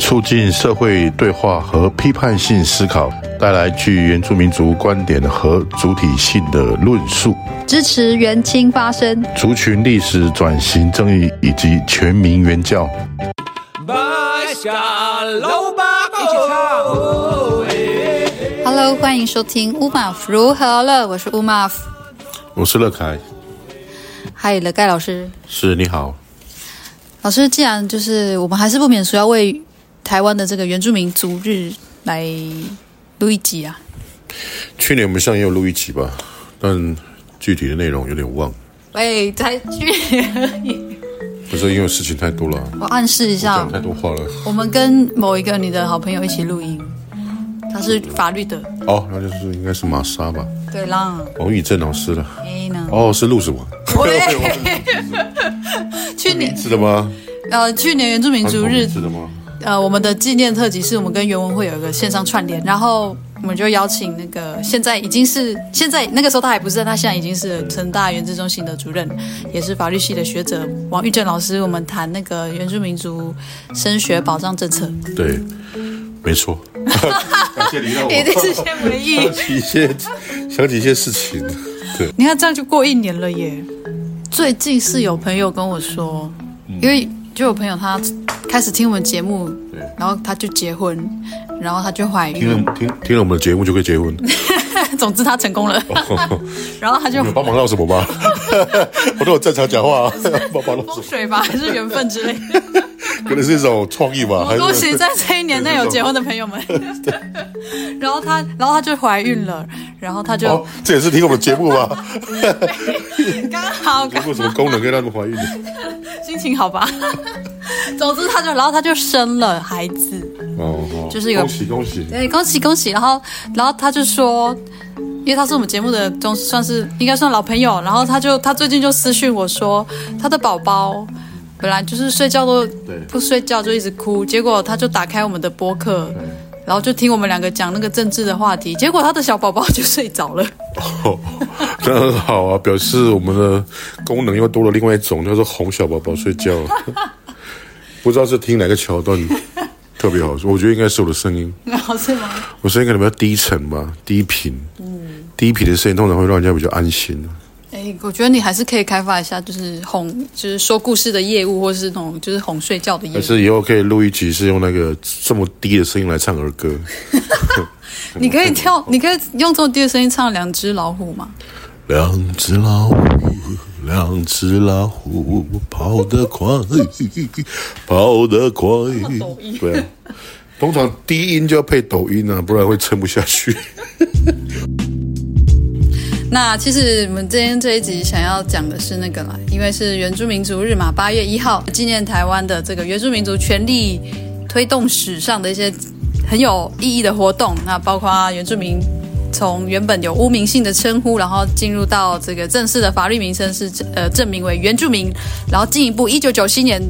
促进社会对话和批判性思考，带来具原住民族观点和主体性的论述，支持原青发声，族群历史转型正义以及全民原教。Hello，欢迎收听乌马夫如何了？我是乌马夫，我是乐凯。嗨，乐盖老师。是，你好。老师，既然就是我们还是不免说要为台湾的这个原住民族日来录一集啊。去年我们上也有录一集吧，但具体的内容有点忘。喂，才去年而已。不是因为事情太多了。我暗示一下，讲太多话了。我们跟某一个你的好朋友一起录音。他是法律的哦，那就是应该是玛莎吧？对啦，王宇正老师了。哦，是录什么？去年是的吗？呃，去年原住民族日是的吗？呃，我们的纪念特辑是我们跟原文会有一个线上串联，然后我们就邀请那个现在已经是现在那个时候他还不是，他现在已经是成大原子中心的主任，也是法律系的学者王玉正老师，我们谈那个原住民族升学保障政策。对。没错，感谢你让我一定是先回忆，想起一些想起一些事情。对，你看这样就过一年了耶。最近是有朋友跟我说，嗯、因为就有朋友他开始听我们节目，对然后他就结婚，然后他就怀孕。听了听听了我们的节目就可以结婚。总之他成功了，然后他就你帮忙闹什么吗？我都有正常讲话啊，帮忙闹水吧，还是缘分之类的。可能是一种创意吧。恭喜在这一年内有结婚的朋友们。然后他，然后他就怀孕了，然后他就。哦，这也是听我们节目吗？刚好。节目什么功能可以让他们怀孕？心情好吧。总之，他就，然后他就生了孩子。哦。就是一个。恭喜恭喜。对，恭喜恭喜。然后，然后他就说，因为他是我们节目的中，算是应该算老朋友。然后他就，他最近就私讯我说，他的宝宝。本来就是睡觉都不睡觉，就一直哭。结果他就打开我们的播客，然后就听我们两个讲那个政治的话题。结果他的小宝宝就睡着了。哦，那很好啊，表示我们的功能又多了另外一种，叫做哄小宝宝睡觉。不知道是听哪个桥段特别好，我觉得应该是我的声音。好是吗？我声音可能比较低沉吧，低频。嗯，低频的声音通常会让人家比较安心。哎，我觉得你还是可以开发一下，就是哄，就是说故事的业务，或是那种就是哄睡觉的业务。还是以后可以录一集，是用那个这么低的声音来唱儿歌。你可以跳，你可以用这么低的声音唱《两只老虎》吗？两只老虎，两只老虎，跑得快，跑得快。对啊，通常低音就要配抖音啊，不然会撑不下去。那其实我们今天这一集想要讲的是那个啦，因为是原住民族日嘛，八月一号纪念台湾的这个原住民族权利推动史上的一些很有意义的活动。那包括原住民从原本有污名性的称呼，然后进入到这个正式的法律名称是呃正名为原住民，然后进一步一九九七年。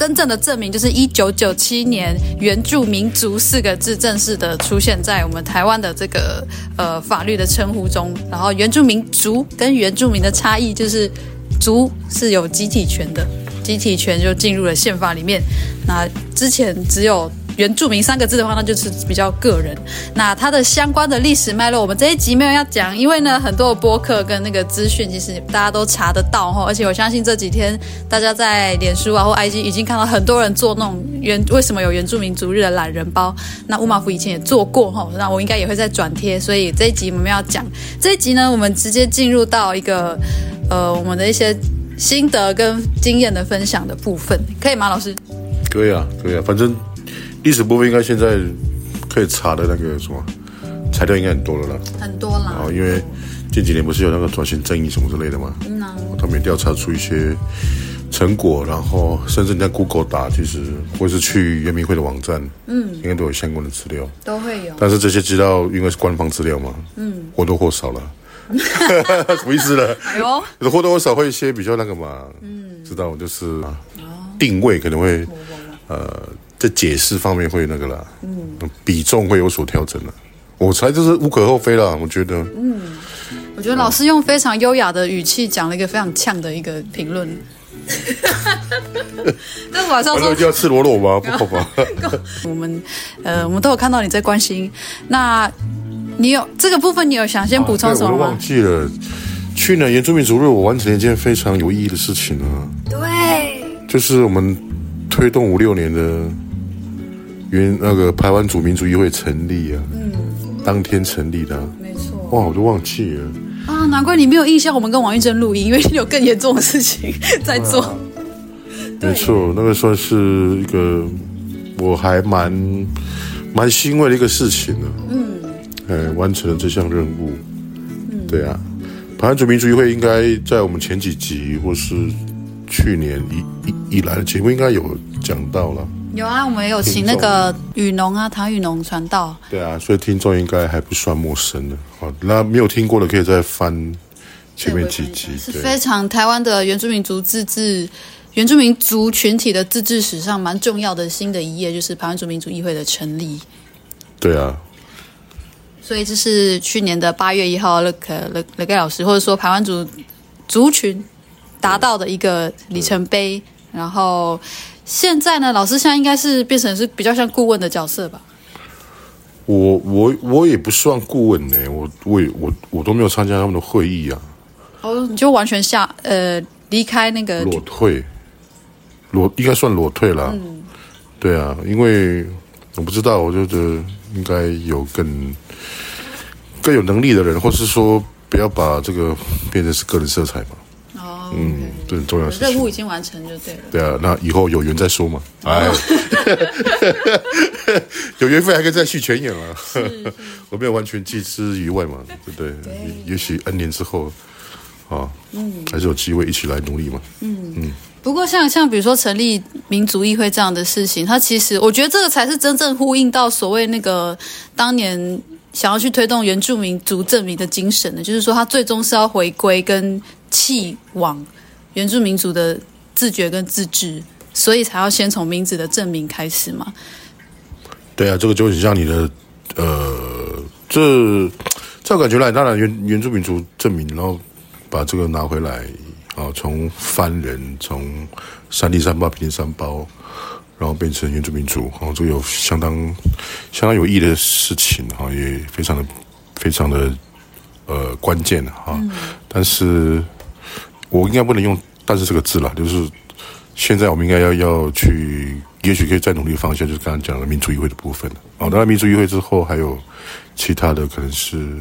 真正的证明就是一九九七年“原住民族”四个字正式的出现在我们台湾的这个呃法律的称呼中。然后“原住民族”跟“原住民”的差异就是“族”是有集体权的，集体权就进入了宪法里面。那之前只有。原住民三个字的话，那就是比较个人。那它的相关的历史脉络，我们这一集没有要讲，因为呢，很多的播客跟那个资讯，其实大家都查得到哈。而且我相信这几天大家在脸书啊或 IG 已经看到很多人做那种原为什么有原住民族日的懒人包。那乌马夫以前也做过哈，那我应该也会再转贴。所以这一集我们要讲这一集呢，我们直接进入到一个呃我们的一些心得跟经验的分享的部分，可以吗，老师？可以啊，可以啊，反正。历史部分应该现在可以查的那个什么材料应该很多了啦，很多啦。然后因为近几年不是有那个转型正义什么之类的吗？嗯啊。他们也调查出一些成果，然后甚至你在 Google 打，其实或是去圆明会的网站，嗯，应该都有相关的资料，都会有。但是这些资料因为是官方资料嘛，嗯，或多或少了，什么意思呢？哎呦，或多或少会一些比较那个嘛，嗯，知道就是。定位可能会呃在解释方面会那个啦，嗯，比重会有所调整了。我猜这是无可厚非啦，我觉得。嗯，我觉得老师用非常优雅的语气讲了一个非常呛的一个评论。但晚上说就要赤裸裸吗？不好吧？我们呃，我们都有看到你在关心。那你有这个部分，你有想先补充什么吗？啊、我忘记了。去年原住民族日，我完成了一件非常有意义的事情啊。对，就是我们推动五六年的原那个台湾主民主议会成立啊。嗯。当天成立的，没错。哇，我都忘记了啊！难怪你没有印象，我们跟王玉珍录音，因为你有更严重的事情 在做。啊、没错，那个算是一个我还蛮蛮欣慰的一个事情呢。嗯，哎，完成了这项任务。嗯，对啊，台湾主民主议会应该在我们前几集或是去年以以以来的节目应该有讲到了。有啊，我们也有请那个雨农啊，唐雨农传道。对啊，所以听众应该还不算陌生的。好，那没有听过的可以再翻前面几集。是非常台湾的原住民族自治、原住民族群体的自治史上蛮重要的新的一页，就是台湾族民族议会的成立。对啊。所以这是去年的八月一号，那个那那个老师或者说台湾族族群达到的一个里程碑，然后。现在呢，老师现在应该是变成是比较像顾问的角色吧？我我我也不算顾问呢，我我也我我都没有参加他们的会议啊。哦，你就完全下呃离开那个裸退，裸应该算裸退了。嗯，对啊，因为我不知道，我就觉得应该有更更有能力的人，或是说不要把这个变成是个人色彩嘛。嗯，这很重要的事情。任务已经完成就对了。对啊，那以后有缘再说嘛。哎，有缘分还可以再续前缘啊。我没有完全拒之于外嘛，对不对？对。也许 N 年之后，啊，嗯，还是有机会一起来努力嘛。嗯嗯。不过像像比如说成立民族议会这样的事情，它其实我觉得这个才是真正呼应到所谓那个当年想要去推动原住民族证明的精神的，就是说它最终是要回归跟。气往原住民族的自觉跟自治，所以才要先从名字的证明开始嘛。对啊，这个就很像你的呃，这这感觉来，当然原原住民族证明，然后把这个拿回来啊，从番人从山地三包、平地山包，然后变成原住民族，然后这个有相当相当有意义的事情哈，也非常的非常的呃关键哈，嗯、但是。我应该不能用“但是”这个字了，就是现在我们应该要要去，也许可以再努力的方向，就是刚刚讲的民主议会的部分。哦，当然民主议会之后还有其他的，可能是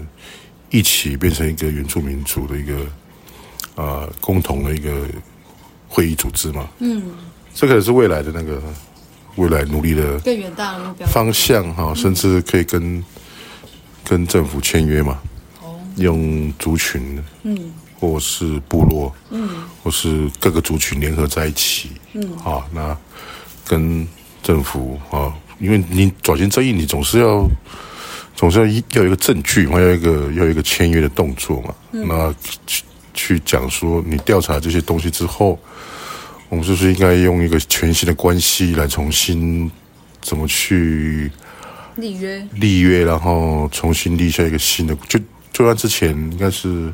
一起变成一个原住民族的一个啊、呃、共同的一个会议组织嘛。嗯，这可能是未来的那个未来努力的更远大的目标方向哈，甚至可以跟跟政府签约嘛。哦，用族群嗯。或是部落，嗯，或是各个族群联合在一起，嗯，啊，那跟政府啊，因为你转型正义，你总是要，总是要一要有一个证据嘛，要一个要有一个签约的动作嘛，嗯，那去去讲说你调查这些东西之后，我们是不是应该用一个全新的关系来重新怎么去立约，立约，然后重新立下一个新的，就就按之前应该是。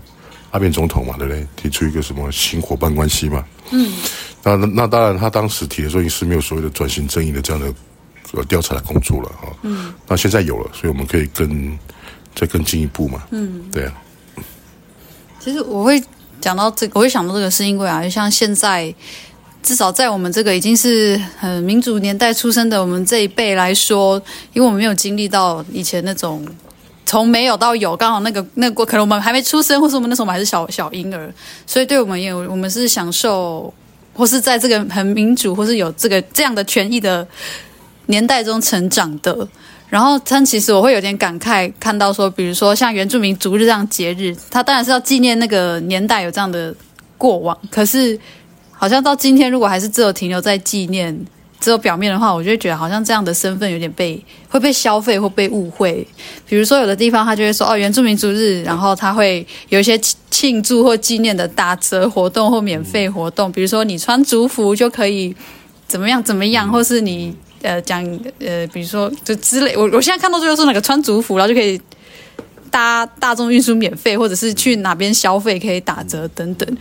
阿扁总统嘛，对不对？提出一个什么新伙伴关系嘛？嗯，那那当然，他当时提的时候也是没有所谓的转型正义的这样的呃调查的工作了哈。嗯，那现在有了，所以我们可以更再更进一步嘛。嗯，对啊。其实我会讲到这个，我会想到这个，是因为啊，就像现在至少在我们这个已经是很民主年代出生的我们这一辈来说，因为我们没有经历到以前那种。从没有到有，刚好那个那个可能我们还没出生，或是我们那时候我们还是小小婴儿，所以对我们也我们是享受，或是在这个很民主，或是有这个这样的权益的年代中成长的。然后，但其实我会有点感慨，看到说，比如说像原住民族日这样节日，它当然是要纪念那个年代有这样的过往，可是好像到今天，如果还是只有停留在纪念。只有表面的话，我就会觉得好像这样的身份有点被会被消费或被误会。比如说，有的地方他就会说哦，原住民族日，然后他会有一些庆祝或纪念的打折活动或免费活动。比如说，你穿族服就可以怎么样怎么样，或是你呃讲呃，比如说就之类，我我现在看到最后是那个穿族服，然后就可以搭大众运输免费，或者是去哪边消费可以打折等等。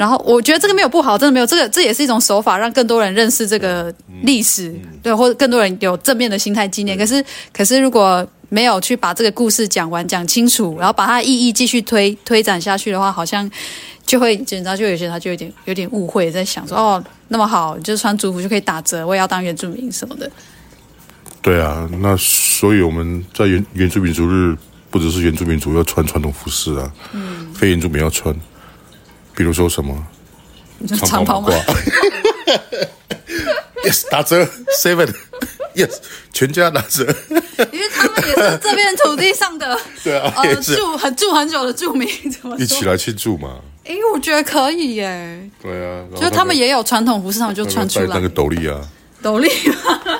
然后我觉得这个没有不好，真的没有，这个这也是一种手法，让更多人认识这个历史，对，或者更多人有正面的心态纪念。可是可是如果没有去把这个故事讲完讲清楚，然后把它的意义继续推推展下去的话，好像就会，你知道，就有些人他就有点有点误会，在想说哦，那么好，就是穿族服就可以打折，我也要当原住民什么的。对啊，那所以我们在原原住民族日，不只是原住民族要穿传统服饰啊，嗯，非原住民要穿，比如说什么长袍吗？Yes，打折 seven。Yes，全家打折，因为他们也是这片土地上的，对啊，呃，住很住很久的住民，怎么一起来庆祝嘛？哎，我觉得可以耶。对啊，就他们也有传统服饰，他们就穿出来那个斗笠啊，斗笠，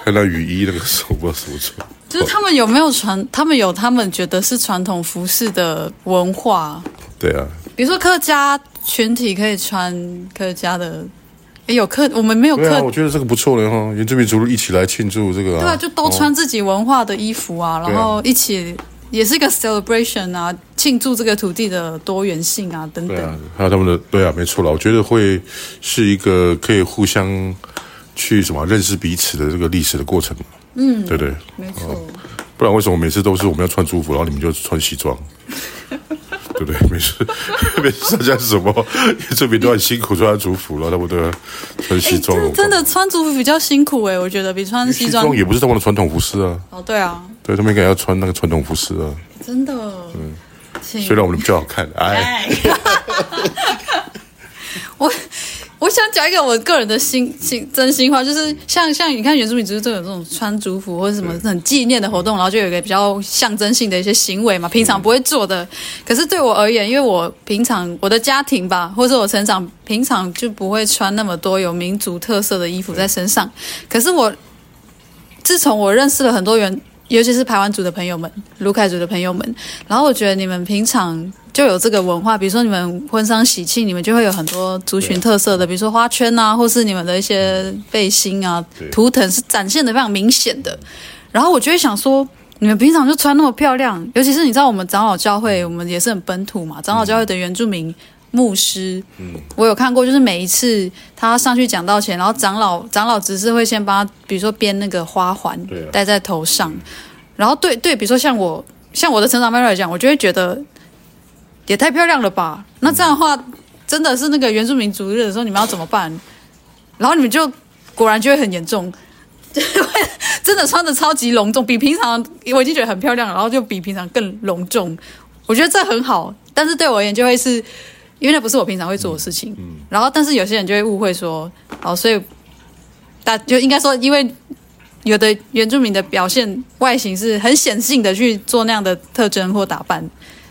看到雨衣那个手不知道什么穿。就是他们有没有传？他们有他们觉得是传统服饰的文化。对啊，比如说客家群体可以穿客家的。也有客，我们没有客。啊，我觉得这个不错的哈，原住民族一起来庆祝这个、啊。对啊，就都穿自己文化的衣服啊，哦、然后一起也是一个 celebration 啊，庆祝这个土地的多元性啊等等。对啊，还有他们的对啊，没错了，我觉得会是一个可以互相去什么认识彼此的这个历史的过程。嗯，对对，没错、哦。不然为什么每次都是我们要穿族服，然后你们就穿西装？对不对？没事，没事。大家是什么？这边都很辛苦，穿族服了，他们都要穿西装。真的穿族服比较辛苦哎，我觉得比穿西装也不是他们的传统服饰啊。哦，对啊，对他们应该要穿那个传统服饰啊。真的，嗯，虽然我们比较好看，哎。我。我想讲一个我个人的心心真心话，就是像像你看原住民族都有这种穿族服或者什么很纪念的活动，然后就有一个比较象征性的一些行为嘛，平常不会做的。可是对我而言，因为我平常我的家庭吧，或者我成长平常就不会穿那么多有民族特色的衣服在身上。可是我自从我认识了很多原，尤其是排湾族的朋友们、鲁凯族的朋友们，然后我觉得你们平常。就有这个文化，比如说你们婚丧喜庆，你们就会有很多族群特色的，比如说花圈啊，或是你们的一些背心啊、图腾是展现的非常明显的。然后我就会想说，你们平常就穿那么漂亮，尤其是你知道我们长老教会，我们也是很本土嘛，长老教会的原住民牧师，嗯，我有看过，就是每一次他上去讲道前，然后长老长老只是会先帮他，比如说编那个花环，戴在头上，然后对对，比如说像我像我的成长脉络来讲，我就会觉得。也太漂亮了吧！那这样的话，真的是那个原住民族日的时候，你们要怎么办？然后你们就果然就会很严重，真的穿的超级隆重，比平常我已经觉得很漂亮了，然后就比平常更隆重。我觉得这很好，但是对我而言，就会是因为那不是我平常会做的事情。然后，但是有些人就会误会说，哦，所以大就应该说，因为有的原住民的表现外形是很显性的去做那样的特征或打扮。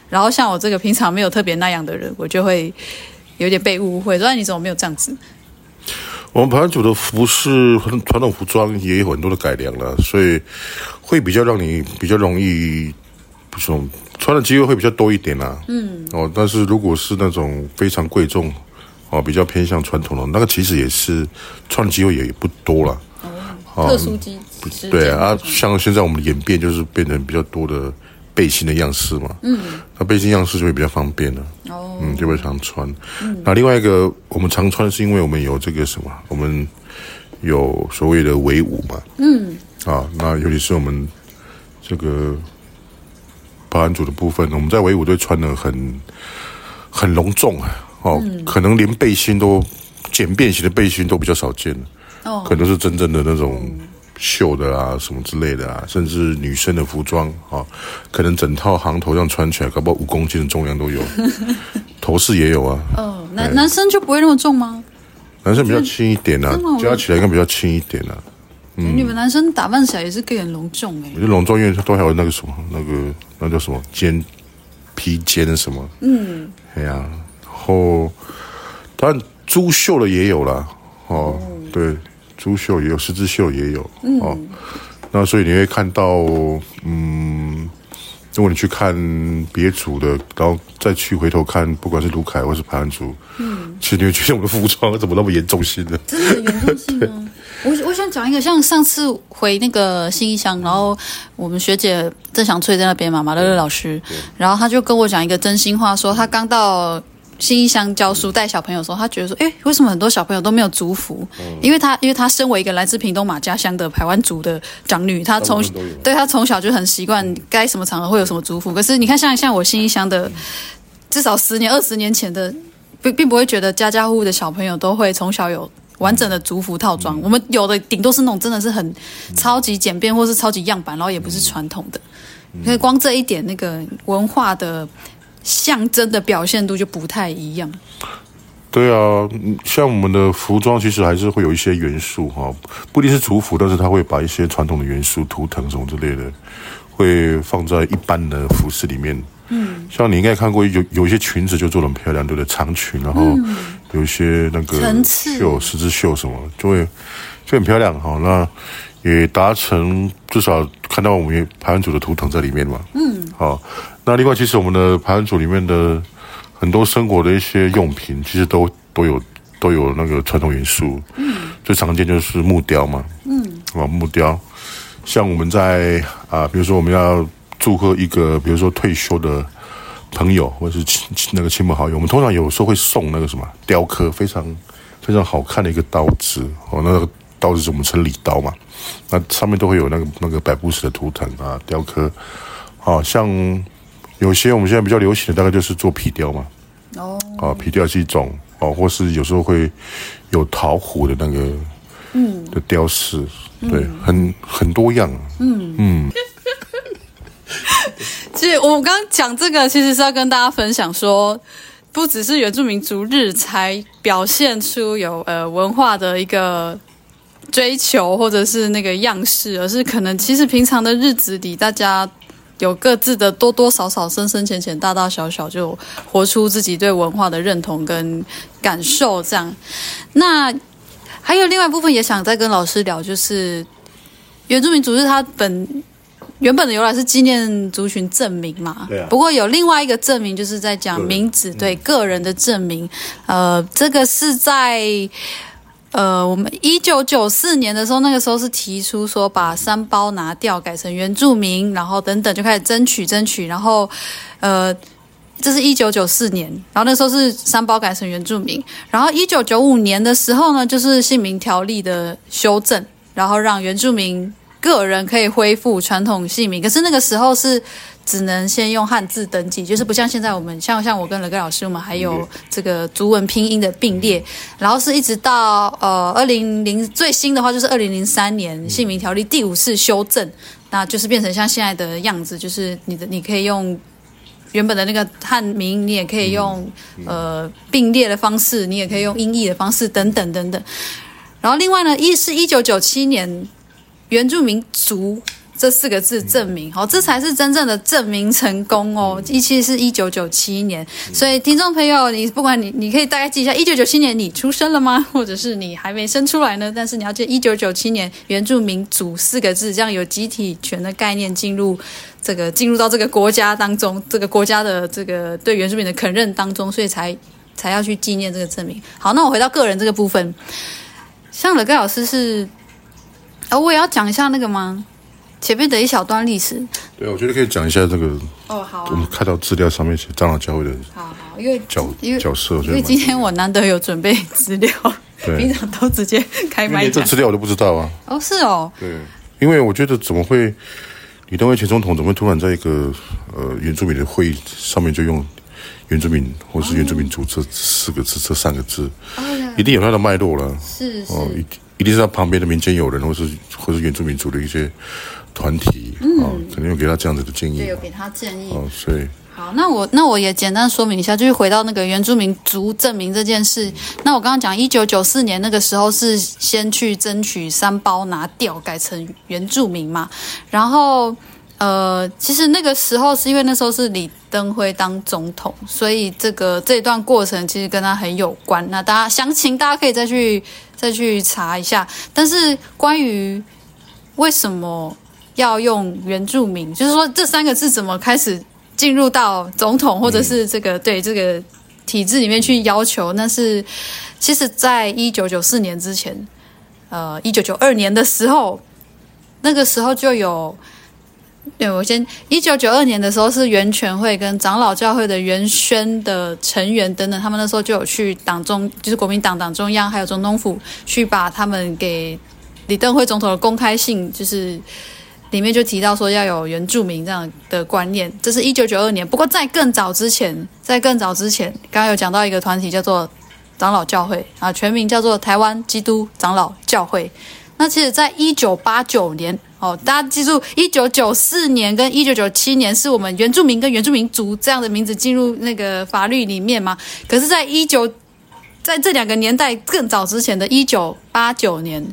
然后像我这个平常没有特别那样的人，我就会有点被误会。说你怎么没有这样子？我们排湾族的服饰和传统服装也有很多的改良了，所以会比较让你比较容易，不说穿的机会会比较多一点啦。嗯。哦，但是如果是那种非常贵重，哦，比较偏向传统的，那个其实也是穿的机会也不多了。哦，特殊机。对啊，像现在我们的演变就是变成比较多的。背心的样式嘛，嗯，那背心样式就会比较方便了，哦，嗯，就会常穿。嗯，那另外一个我们常穿是因为我们有这个什么，我们有所谓的围舞嘛，嗯，啊，那尤其是我们这个排湾族的部分，我们在维舞队穿的很很隆重啊，哦，嗯，可能连背心都简便型的背心都比较少见，哦，可能是真正的那种。绣的啊，什么之类的啊，甚至女生的服装啊，可能整套行头这样穿起来，搞不好五公斤的重量都有。头饰也有啊。哦，男男生就不会那么重吗？男生比较轻一点啊，加起来应该比较轻一点啊。嗯，你们男生打扮起来也是给人隆重哎。我觉得隆重，因为它都还有那个什么，那个那叫什么肩披肩什么。嗯。哎呀，然后当然珠绣的也有啦。哦，对。珠绣也有，十字绣也有，嗯、哦，那所以你会看到，嗯，如果你去看别组的，然后再去回头看，不管是卢凯或是排湾族，嗯，其实你会觉得我们的服装怎么那么严重性呢？真的严重性吗？我我想讲一个，像上次回那个新义乡，然后我们学姐郑祥翠在那边嘛，马乐乐老师，然后他就跟我讲一个真心话，说他刚到。新义乡教书带小朋友的时候，他觉得说：“哎，为什么很多小朋友都没有族服？嗯、因为他，因为他身为一个来自屏东马家乡的台湾族的长女，她从对她从小就很习惯该什么场合会有什么族服。可是你看像，像像我新义乡的，至少十年、二十年前的，并并不会觉得家家户户的小朋友都会从小有完整的族服套装。嗯、我们有的顶多是那种真的是很超级简便，或是超级样板，然后也不是传统的。可是光这一点，那个文化的。”象征的表现度就不太一样。对啊，像我们的服装其实还是会有一些元素哈，不一定是族服，但是他会把一些传统的元素、图腾什么之类的，会放在一般的服饰里面。嗯，像你应该看过有有一些裙子就做的很漂亮，对不对？长裙，然后有一些那个绣、十字绣什么，就会就很漂亮哈。那也达成至少看到我们排湾组的图腾在里面嘛。嗯，好。那另外，其实我们的排湾组里面的很多生活的一些用品，其实都都有都有那个传统元素。嗯，最常见就是木雕嘛。嗯，啊，木雕，像我们在啊，比如说我们要祝贺一个，比如说退休的朋友，或者是亲那个亲朋好友，我们通常有时候会送那个什么雕刻非常非常好看的一个刀子哦，那个刀子是我们称礼刀嘛，那上面都会有那个那个百步石的图腾啊，雕刻，好像。有些我们现在比较流行的，大概就是做皮雕嘛。哦。啊，皮雕是一种哦，或是有时候会有陶虎的那个，嗯，的雕饰，对，很很多样。嗯嗯。其实我们刚刚讲这个，其实是要跟大家分享说，不只是原住民族日才表现出有呃文化的一个追求或者是那个样式，而是可能其实平常的日子里大家。有各自的多多少少、深深浅浅、大大小小，就活出自己对文化的认同跟感受。这样，那还有另外一部分也想再跟老师聊，就是原住民族日它本原本的由来是纪念族群证明嘛。对啊。不过有另外一个证明，就是在讲名字，对个人的证明。呃，这个是在。呃，我们一九九四年的时候，那个时候是提出说把三包拿掉，改成原住民，然后等等就开始争取争取，然后呃，这是一九九四年，然后那时候是三包改成原住民，然后一九九五年的时候呢，就是姓名条例的修正，然后让原住民个人可以恢复传统姓名，可是那个时候是。只能先用汉字登记，就是不像现在我们像像我跟乐哥老师，我们还有这个族文拼音的并列，然后是一直到呃二零零最新的话就是二零零三年姓名条例第五次修正，那就是变成像现在的样子，就是你的你可以用原本的那个汉名，你也可以用呃并列的方式，你也可以用音译的方式等等等等。然后另外呢，一是一九九七年原住民族。这四个字证明，好，这才是真正的证明成功哦。一期是一九九七年，所以听众朋友，你不管你，你可以大概记一下，一九九七年你出生了吗？或者是你还没生出来呢？但是你要记一九九七年原住民族四个字，这样有集体权的概念进入这个进入到这个国家当中，这个国家的这个对原住民的肯认当中，所以才才要去纪念这个证明。好，那我回到个人这个部分，像乐盖老师是，呃，我也要讲一下那个吗？前面的一小段历史，对，我觉得可以讲一下这个。哦，好、啊。我们看到资料上面写长老教会的，好好，因为角因为角色，因为今天我难得有准备资料，对，平常都直接开麦讲。这资料我都不知道啊。哦，是哦。对，因为我觉得怎么会李登辉前总统怎么会突然在一个呃原住民的会议上面就用原住民或是原住民族这四个字、哦、这三个字，哦、一定有它的脉络了。是是。哦，一一定是他旁边的民间友人，或是或是原住民族的一些。团体啊，嗯、肯定有给他这样子的建议。对，有给他建议。哦，所以好，那我那我也简单说明一下，就是回到那个原住民族证明这件事。嗯、那我刚刚讲，一九九四年那个时候是先去争取三包拿掉，改成原住民嘛。然后呃，其实那个时候是因为那时候是李登辉当总统，所以这个这段过程其实跟他很有关。那大家详情大家可以再去再去查一下。但是关于为什么？要用原住民，就是说这三个字怎么开始进入到总统或者是这个、嗯、对这个体制里面去要求？那是其实，在一九九四年之前，呃一九九二年的时候，那个时候就有。对，我先，一九九二年的时候是原全会跟长老教会的原宣的成员等等，他们那时候就有去党中，就是国民党党中央还有总统府去把他们给李登辉总统的公开信，就是里面就提到说要有原住民这样的观念。这是一九九二年，不过在更早之前，在更早之前，刚刚有讲到一个团体叫做长老教会啊，全名叫做台湾基督长老教会。那其实，在一九八九年。哦，大家记住，一九九四年跟一九九七年是我们原住民跟原住民族这样的名字进入那个法律里面吗？可是，在一九在这两个年代更早之前的一九八九年，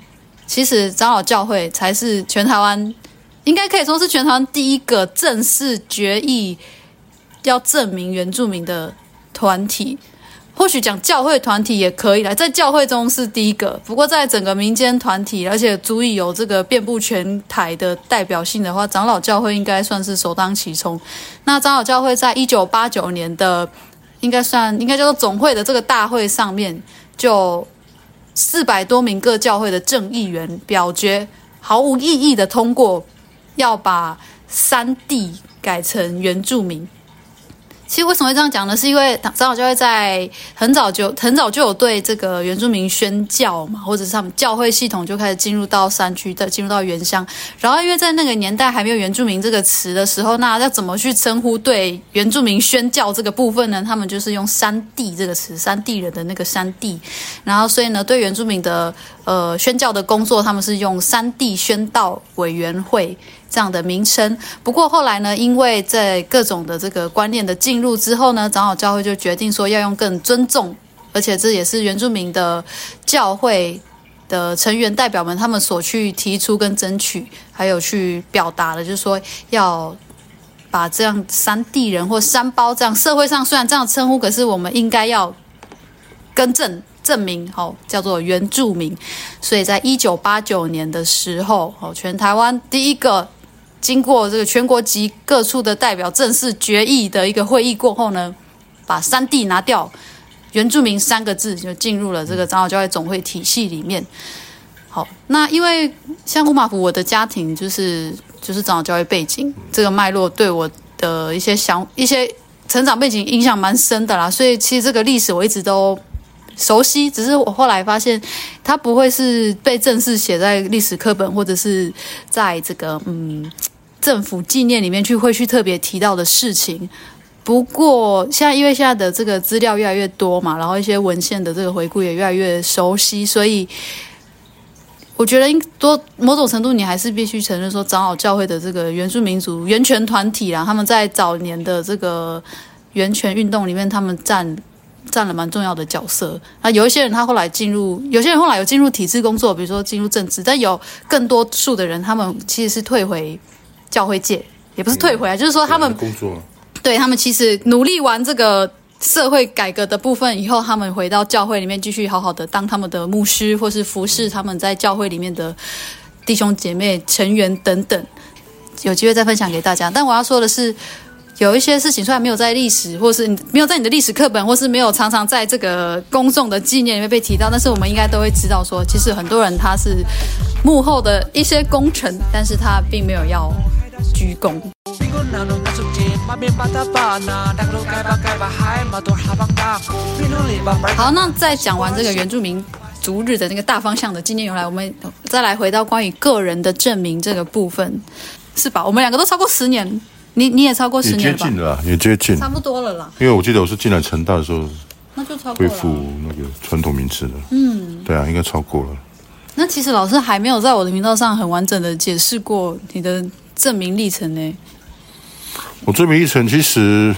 其实长老教会才是全台湾，应该可以说是全台湾第一个正式决议要证明原住民的团体。或许讲教会团体也可以啦，在教会中是第一个。不过在整个民间团体，而且足以有这个遍布全台的代表性的话，长老教会应该算是首当其冲。那长老教会在一九八九年的，应该算应该叫做总会的这个大会上面，就四百多名各教会的正议员表决，毫无异议的通过，要把山地改成原住民。其实为什么会这样讲呢？是因为长老教会在很早就很早就有对这个原住民宣教嘛，或者是他们教会系统就开始进入到山区的，进入到原乡。然后因为在那个年代还没有原住民这个词的时候，那要怎么去称呼对原住民宣教这个部分呢？他们就是用山地这个词，山地人的那个山地。然后所以呢，对原住民的呃宣教的工作，他们是用山地宣道委员会。这样的名称，不过后来呢，因为在各种的这个观念的进入之后呢，长老教会就决定说要用更尊重，而且这也是原住民的教会的成员代表们他们所去提出跟争取，还有去表达的，就是说要把这样山地人或山胞这样社会上虽然这样称呼，可是我们应该要更正证明，好叫做原住民。所以在一九八九年的时候，哦，全台湾第一个。经过这个全国级各处的代表正式决议的一个会议过后呢，把山地拿掉，原住民三个字就进入了这个长老教会总会体系里面。好，那因为像乌马福，我的家庭就是就是长老教会背景，这个脉络对我的一些想一些成长背景影响蛮深的啦，所以其实这个历史我一直都熟悉，只是我后来发现它不会是被正式写在历史课本，或者是在这个嗯。政府纪念里面去会去特别提到的事情，不过现在因为现在的这个资料越来越多嘛，然后一些文献的这个回顾也越来越熟悉，所以我觉得应多某种程度你还是必须承认说，长老教会的这个原住民族源泉团体啦，他们在早年的这个源泉运动里面，他们占占了蛮重要的角色。那有一些人他后来进入，有些人后来有进入体制工作，比如说进入政治，但有更多数的人，他们其实是退回。教会界也不是退回来，就是说他们工作，对他们其实努力完这个社会改革的部分以后，他们回到教会里面继续好好的当他们的牧师，或是服侍他们在教会里面的弟兄姐妹成员等等。有机会再分享给大家。但我要说的是，有一些事情虽然没有在历史，或是没有在你的历史课本，或是没有常常在这个公众的纪念里面被提到，但是我们应该都会知道说，其实很多人他是幕后的一些功臣，但是他并没有要。鞠躬。好，那在讲完这个原住民族日的那个大方向的纪念由来，我们再来回到关于个人的证明这个部分，是吧？我们两个都超过十年，你你也超过十年了吧？也接近了，也接近，差不多了啦。因为我记得我是进来成大的时候，那就超过恢复那个传统名词的。嗯，对啊，应该超过了。那其实老师还没有在我的频道上很完整的解释过你的。证明历程呢？我证明历程其实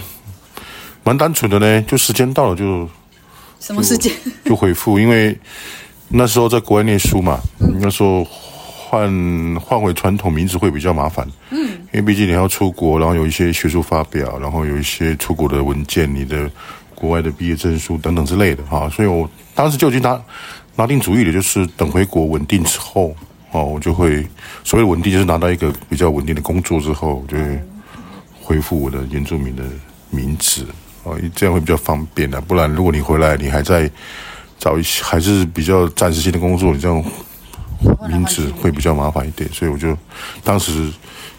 蛮单纯的呢，就时间到了就什么时间就回复，因为那时候在国外念书嘛，嗯、那时候换换回传统名字会比较麻烦，嗯，因为毕竟你要出国，然后有一些学术发表，然后有一些出国的文件，你的国外的毕业证书等等之类的哈，所以我当时就已经拿拿定主意了，就是等回国稳定之后。哦，我就会所谓稳定，就是拿到一个比较稳定的工作之后，我就会恢复我的原住民的名字哦，这样会比较方便的。不然，如果你回来，你还在找一些还是比较暂时性的工作，你这样名字会比较麻烦一点，所以我就当时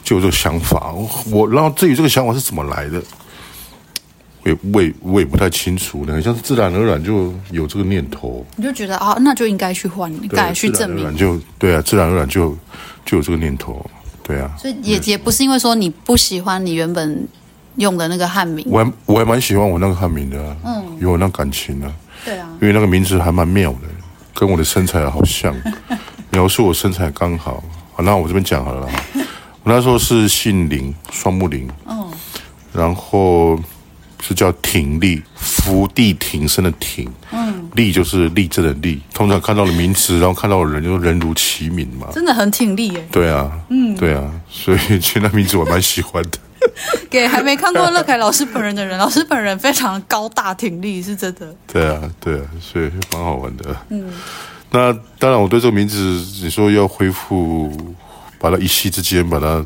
就有这个想法。我然后至于这个想法是怎么来的，我也我也我也不太清楚呢，像是自然而然就有这个念头。你就觉得啊，那就应该去换，应该去证明。就对啊，自然而然就就有这个念头，对啊。所以也也不是因为说你不喜欢你原本用的那个汉名，我还我还蛮喜欢我那个汉名的，嗯，有我那感情啊。对啊，因为那个名字还蛮妙的，跟我的身材好像。描述我身材刚好，好，那我这边讲好了。我那时候是姓林，双木林。嗯。然后是叫挺立，伏地挺身的挺。嗯。立就是立正的立。通常看到了名词，然后看到的人，就人如其名嘛。真的很挺立耶。对啊。嗯。对啊，所以其实那名字我蛮喜欢的。给还没看过乐凯老师本人的人，老师本人非常高大挺立，是真的。对啊，对啊，所以蛮好玩的。嗯。那当然，我对这个名字，你说要恢复，把它一夕之间把它，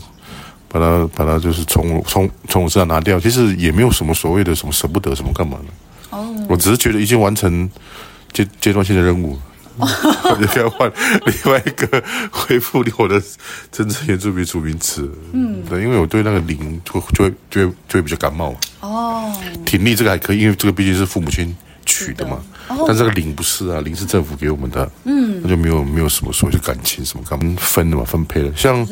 把它，把它，就是从从从我身上拿掉，其实也没有什么所谓的什么舍不得什么干嘛的。哦。我只是觉得已经完成 阶阶段性的任务，我就要换另外一个恢复我的真正原住民族名词。嗯。对，因为我对那个灵就就会就会就会比较感冒。哦。挺立这个还可以，因为这个毕竟是父母亲取的嘛。但这个林不是啊，林是政府给我们的，嗯，那就没有没有什么所谓的感情什么干嘛分的嘛，分配的，像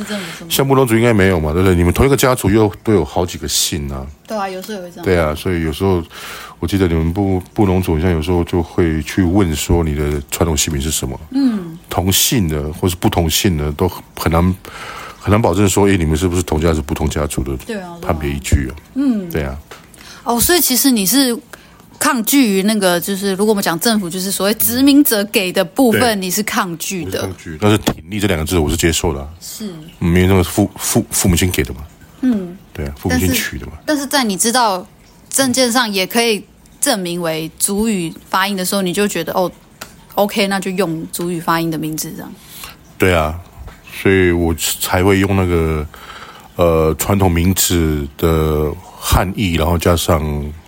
像布农族应该没有嘛，对不对？你们同一个家族又都有好几个姓啊，对啊，有时候有这样，对啊，所以有时候我记得你们布布农族，像有时候就会去问说你的传统姓名是什么，嗯，同姓的或是不同姓的都很难很难保证说，哎，你们是不是同家族不同家族的，对啊，判别依据啊，嗯，对啊，哦，所以其实你是。抗拒于那个，就是如果我们讲政府，就是所谓殖民者给的部分，你是抗拒的。抗拒，但是挺立这两个字，我是接受的、啊。是，因为那个父父父母亲给的嘛。嗯，对啊，父母亲取的嘛。但是在你知道证件上也可以证明为主语发音的时候，你就觉得哦，OK，那就用主语发音的名字这样。对啊，所以我才会用那个呃传统名字的汉译，然后加上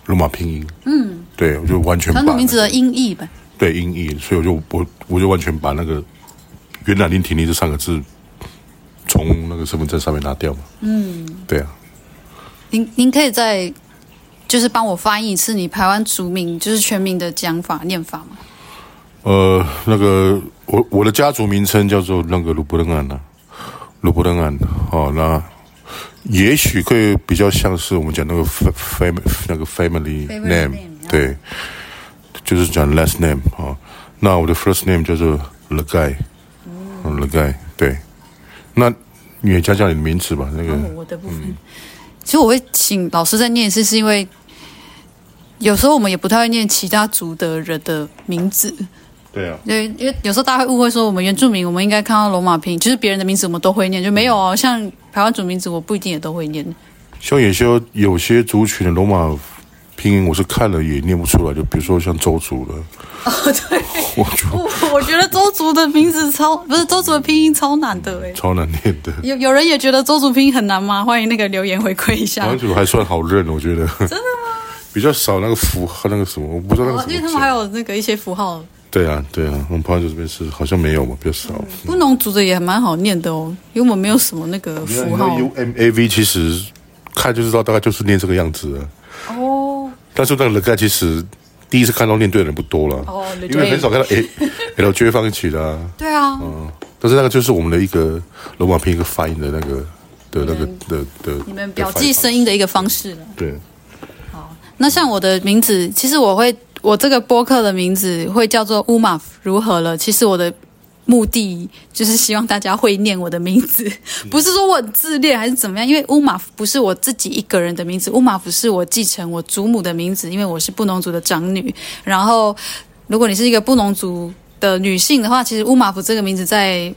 罗马拼音。嗯。对，我就完全把、那个、传统名字的音译呗。对，音译，所以我就我我就完全把那个原来林挺立这三个字从那个身份证上面拿掉嘛。嗯，对啊。您您可以再就是帮我翻译一次你台湾族名就是全名的讲法念法吗？呃，那个我我的家族名称叫做那个鲁伯登安呐，鲁布登安。哦，那也许会比较像是我们讲那个 family 那个 family name。对，就是讲 last name 啊。那我的 first name 叫做 Le Guy，嗯，Le Guy。对，那你也讲讲你的名字吧。那个、哦、我的部分，嗯、其实我会请老师再念一次，是因为有时候我们也不太会念其他族的人的名字。对啊，对，因为有时候大家会误会说我们原住民，我们应该看到罗马拼音，就是别人的名字我们都会念，就没有哦。像台湾族名字，我不一定也都会念。像有些有些族群的罗马。拼音我是看了也念不出来，就比如说像周族的，哦对，我就我觉得周族的名字超不是周族的拼音超难的哎，超难念的。有有人也觉得周族拼音很难吗？欢迎那个留言回馈一下。排湾族还算好认，我觉得。真的吗？比较少那个符号，那个什么，我不知道那个。因为他们还有那个一些符号。对啊，对啊，我们朋友这边是好像没有嘛，比较少。布农族的也蛮好念的哦，因为我们没有什么那个符号。U M A V 其实看就知道，大概就是念这个样子。但是那个人盖其实第一次看到练对的人不多了，哦，因为很少看到 A L J 放一起的啊。对啊，嗯，但是那个就是我们的一个罗马拼音一个发音的那个的那个的的，你们表记声音的一个方式了。对，好，那像我的名字，其实我会我这个播客的名字会叫做乌马夫如何了？其实我的。目的就是希望大家会念我的名字，不是说我很自恋还是怎么样。因为乌马夫不是我自己一个人的名字，乌马夫是我继承我祖母的名字，因为我是布农族的长女。然后，如果你是一个布农族的女性的话，其实乌马夫这个名字在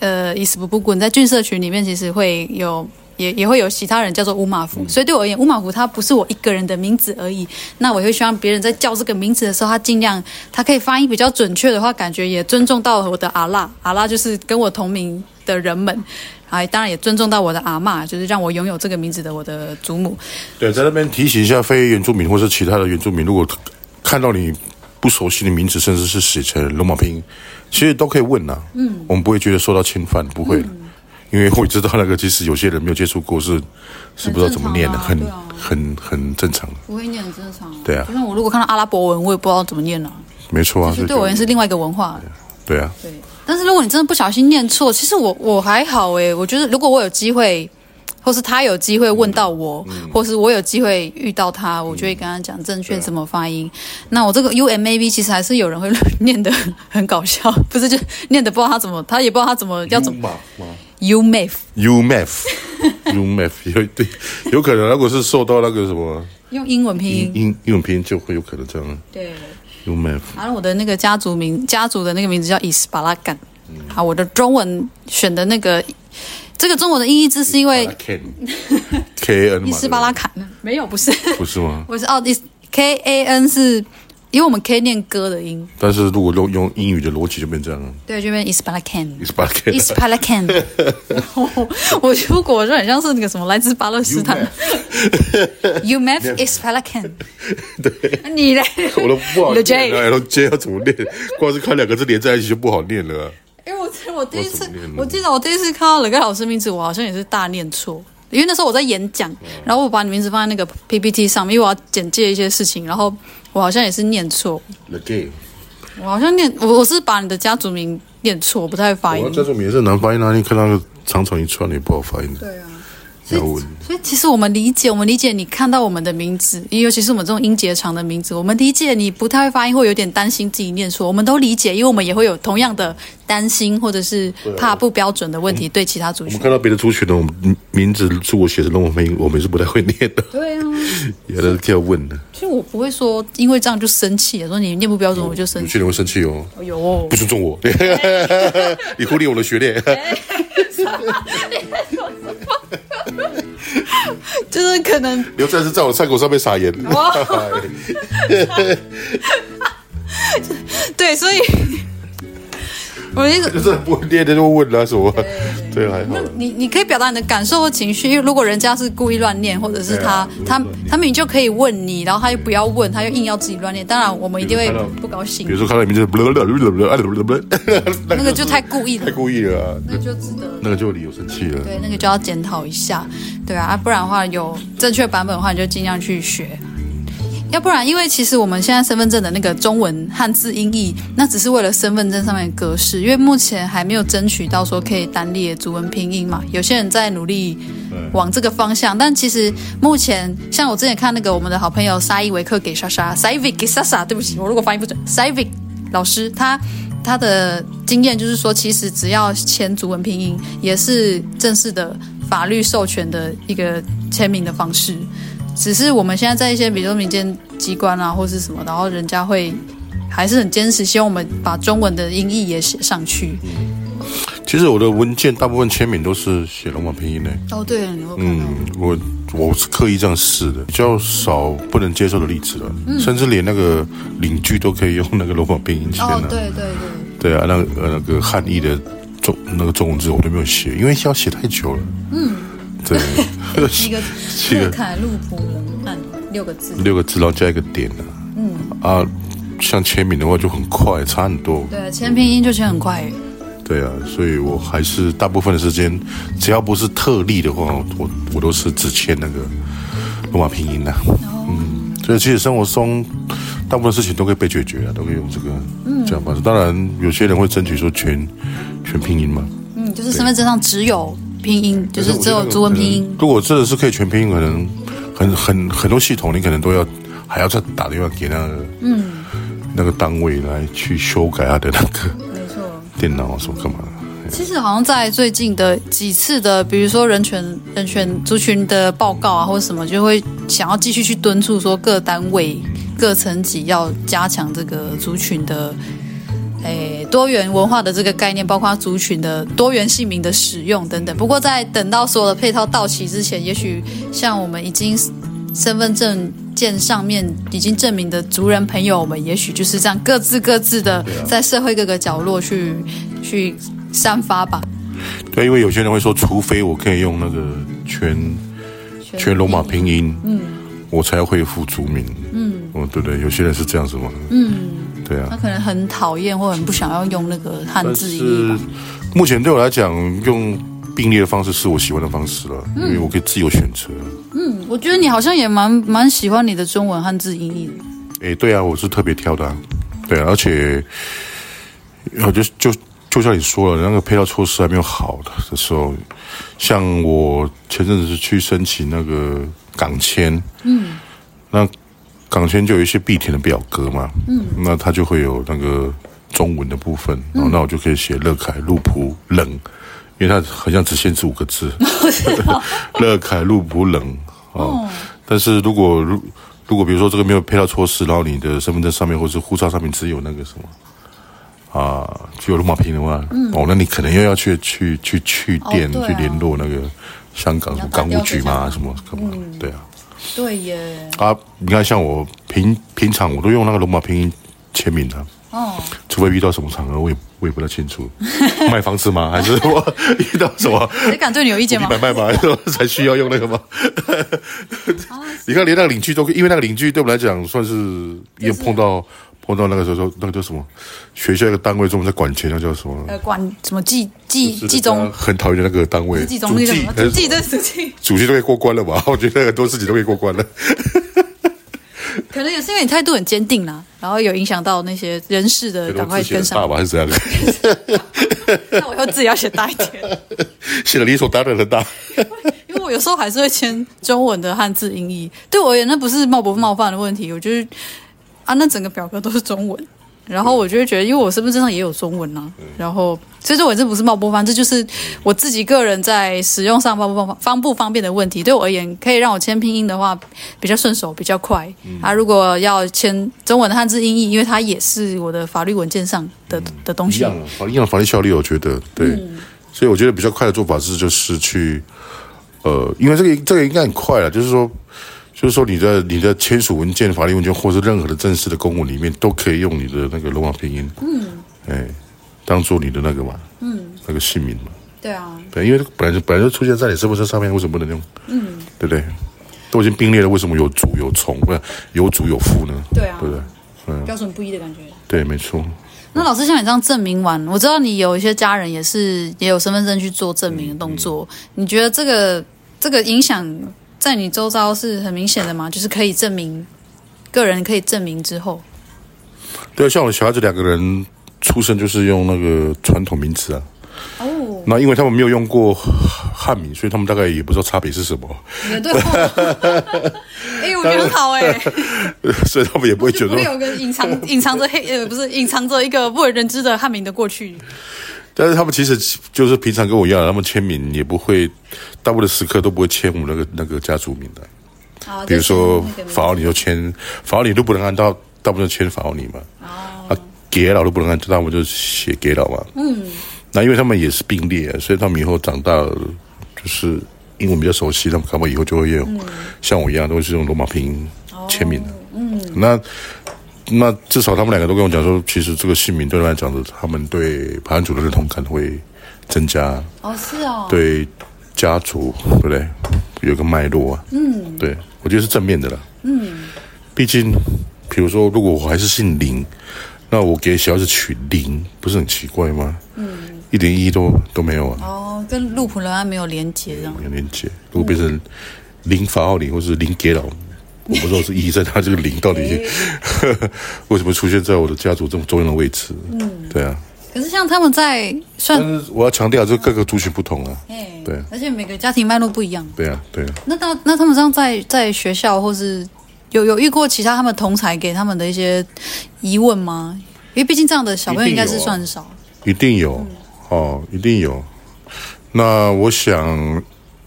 呃伊斯布布滚在郡社群里面其实会有。也也会有其他人叫做乌马夫，所以对我而言，乌马福它不是我一个人的名字而已。那我会希望别人在叫这个名字的时候，他尽量他可以发音比较准确的话，感觉也尊重到我的阿拉，阿拉就是跟我同名的人们，啊，当然也尊重到我的阿嬷，就是让我拥有这个名字的我的祖母。对，在那边提醒一下非原住民或是其他的原住民，如果看到你不熟悉的名字，甚至是写成罗马拼音，其实都可以问呐。嗯，我们不会觉得受到侵犯，不会，嗯、因为我知道那个其实有些人没有接触过是，是是不知道怎么念的，很、啊、很很，正常。不会念很正常。对啊，就像我如果看到阿拉伯文，我也不知道怎么念了、啊。没错啊，对我而言是另外一个文化。对啊。对，但是如果你真的不小心念错，其实我我还好诶，我觉得如果我有机会。或是他有机会问到我，嗯、或是我有机会遇到他，我就会跟他讲正确怎么发音。嗯、那我这个 U M A B 其实还是有人会 念的很搞笑，不是就念的不知道他怎么，他也不知道他怎么要怎么。U M A V U M A V U M A V 有对，有可能如果是受到那个什么用英文拼音，英英文拼音就会有可能这样。对，U M A V。然后我的那个家族名，家族的那个名字叫伊斯巴拉干。好，我的中文选的那个。这个中文的音译字是因为 K N 伊斯巴拉坎没有不是不是吗？我是哦，K A N 是因为我们可以念歌的音，但是如果用用英语的逻辑就变这样了，对，就变伊斯巴拉坎，伊斯巴拉坎，伊斯巴拉坎。我出国就很像是那个什么来自巴勒斯坦，You met 伊斯巴拉坎，对，你嘞？我都不好念，L J 要怎么念？光是看两个字连在一起就不好念了。因为我我第一次，我记得我第一次看到冷盖老师名字，我好像也是大念错。因为那时候我在演讲，然后我把你名字放在那个 PPT 上面，因为我要简介一些事情，然后我好像也是念错。我好像念我我是把你的家族名念错，我不太会发音。家族名也是难发音啊，你看那个长长一串你不好发音的。对啊。所以，所以其实我们理解，我们理解你看到我们的名字，尤其是我们这种音节长的名字，我们理解你不太会发音，会有点担心自己念错，我们都理解，因为我们也会有同样的担心或者是怕不标准的问题。对其他族群，我们看到别的族群的我们名字，如果写成中文名，我们是不太会念的。对啊，有的就要问的。其实我不会说，因为这样就生气，说你念不标准，我就生气。有些人会生气哦，有哦，不尊重我，你忽略我的学历。就是可能刘禅是在我菜口上面撒盐。对，所以。我一个 就是不会念的就问了什么，对，还好。你你可以表达你的感受和情绪，因为如果人家是故意乱念，或者是他他他明就可以问你，然后他又不要问，他又硬要自己乱念，当然我们一定会不高兴。比如说看到名字，那个就太故意了，太故意了，那就值得，那个就理由生气了。对，那个就要检讨一下，对啊，不然的话有正确版本的话，你就尽量去学。要不然，因为其实我们现在身份证的那个中文汉字音译，那只是为了身份证上面的格式，因为目前还没有争取到说可以单列族文拼音嘛。有些人在努力往这个方向，但其实目前像我之前看那个我们的好朋友沙伊维克给莎莎，沙伊维给莎莎，对不起，我如果发音不准，沙伊维老师他他的经验就是说，其实只要签族文拼音，也是正式的法律授权的一个签名的方式。只是我们现在在一些，比如说民间机关啊，或是什么，然后人家会还是很坚持，希望我们把中文的音译也写上去。其实我的文件大部分签名都是写罗马拼音的。哦，对，嗯，我我是刻意这样试的，比较少不能接受的例子了，嗯、甚至连那个领居都可以用那个罗马拼音签了。哦，对对对。对啊，那个那个汉译的中那个中文字我都没有写，因为要写太久了。嗯。对，七个七个凯路普伦案六个字，六个字，然后加一个点呢。嗯啊，像签名的话就很快，差很多。对，签拼音就签很快。对啊，所以我还是大部分的时间，只要不是特例的话，我我都是只签那个罗马拼音的。哦、嗯，所以其实生活中大部分事情都可以被解决啊，都可以用这个这样方式。当然，有些人会争取说全全拼音嘛。嗯，就是身份证上只有。拼音就是只有中文拼音。如果真的是可以全拼音，可能很很很多系统，你可能都要还要再打电话给那个嗯那个单位来去修改他的那个没错电脑什么干嘛的。其实好像在最近的几次的，比如说人权人权族群的报告啊，或者什么，就会想要继续去敦促说各单位各层级要加强这个族群的。诶，多元文化的这个概念，包括族群的多元姓名的使用等等。不过，在等到所有的配套到齐之前，也许像我们已经身份证件上面已经证明的族人朋友们，也许就是这样各自各自的在社会各个角落去去散发吧。对，因为有些人会说，除非我可以用那个全全罗马拼音，嗯，我才要恢复族名，嗯，哦，对对，有些人是这样子嘛，嗯。对啊，他可能很讨厌或很不想要用那个汉字音。目前对我来讲，用并列的方式是我喜欢的方式了，嗯、因为我可以自由选择。嗯，我觉得你好像也蛮蛮喜欢你的中文汉字音译的。哎，对啊，我是特别挑的、啊，对啊，而且，我就就就像你说了，那个配套措施还没有好的的时候，像我前阵子是去申请那个港签，嗯，那。港签就有一些必填的表格嘛，嗯，那它就会有那个中文的部分，然后那我就可以写乐凯、路普、冷，因为它好像只限制五个字，乐凯、路普、冷哦。但是如果如如果比如说这个没有配套措施，然后你的身份证上面或是护照上面只有那个什么啊，只有罗马拼音的话，哦，那你可能又要去去去去电去联络那个香港什么港务局嘛，什么干嘛？对啊。对耶！啊，你看，像我平平常我都用那个罗马拼音签名的。哦。除非遇到什么场合，我也我也不太清楚。卖房子吗？还是我 遇到什么？谁敢对你有意见吗？买卖吗？才需要用那个吗？你看，连那个邻居都，因为那个邻居对我们来讲算是也碰到。碰到那个时候说，那个叫什么？学校一个单位专门在管钱，那叫什么？呃，管什么计计计中？很讨厌那个单位。计中那个什么？主计的主计。主席都可以过关了吧？我觉得很多事情都可以过关了。可能也是因为你态度很坚定啦，然后有影响到那些人事的，赶快跟上。大吧还是怎样？那我以后自己要写大一点，写的理所当然的大。因为我有时候还是会签中文的汉字音译，对我而言，那不是冒不冒犯的问题，我觉得。啊，那整个表格都是中文，然后我就会觉得，因为我身份证上也有中文呐、啊，然后其实我这不是冒不方，这就是我自己个人在使用上方不方方不方便的问题。对我而言，可以让我签拼音的话比较顺手，比较快。啊，如果要签中文的汉字音译，因为它也是我的法律文件上的的东西，一样法一样法律效力，我觉得对，嗯、所以我觉得比较快的做法是就是去，呃，因为这个这个应该很快了，就是说。就是说，你的你的签署文件、法律文件，或是任何的正式的公文里面，都可以用你的那个罗马拼音，嗯，哎，当做你的那个嘛，嗯，那个姓名嘛，对啊，对，因为本来就本来就出现在你身份证上面，为什么不能用？嗯，对不对？都已经并列了，为什么有主有从，不是有主有副呢？对啊，对不对？嗯，标准不一的感觉。对，没错。那老师像你这样证明完，我知道你有一些家人也是也有身份证去做证明的动作，嗯嗯、你觉得这个这个影响？在你周遭是很明显的吗？就是可以证明个人可以证明之后，对，像我的小孩子两个人出生就是用那个传统名字啊。哦，那因为他们没有用过汉名，所以他们大概也不知道差别是什么。也对。哎，我觉得很好哎、欸。所以他们也不会觉得 会有个隐藏隐藏着黑呃，不是隐藏着一个不为人知的汉名的过去。但是他们其实就是平常跟我一样，他们签名也不会，大部分的时刻都不会签我们那个那个家族名的。哦、比如说法奥里就签法奥里都不能按，到大部分签法奥里嘛。哦。啊，给老都不能按，大部分就写给老嘛。嗯。那因为他们也是并列，所以他们以后长大就是英文比较熟悉，他们可能以后就会用、嗯、像我一样，都是用罗马拼音签名的。哦、嗯。那。那至少他们两个都跟我讲说，其实这个姓名对他来讲的，他们对排湾族的认同感会增加。哦，是哦。对家族，对不对？有个脉络啊。嗯。对，我觉得是正面的了。嗯。毕竟，比如说，如果我还是姓林，那我给小孩子取林，不是很奇怪吗？嗯。一点意义都都没有啊。哦，跟路普人安没有连接，这样。没有连接。如果变成林法奥里，或是林给老。我不知道是意义在他这个零到底 为什么出现在我的家族这么重要的位置？嗯，对啊。可是像他们在算，但是我要强调，这各个族群不同啊。对，而且每个家庭脉络不一样。对啊，对啊。那那那他们这样在在学校或是有有遇过其他他们同才给他们的一些疑问吗？因为毕竟这样的小朋友应该是算少。一定有哦，一定有。那我想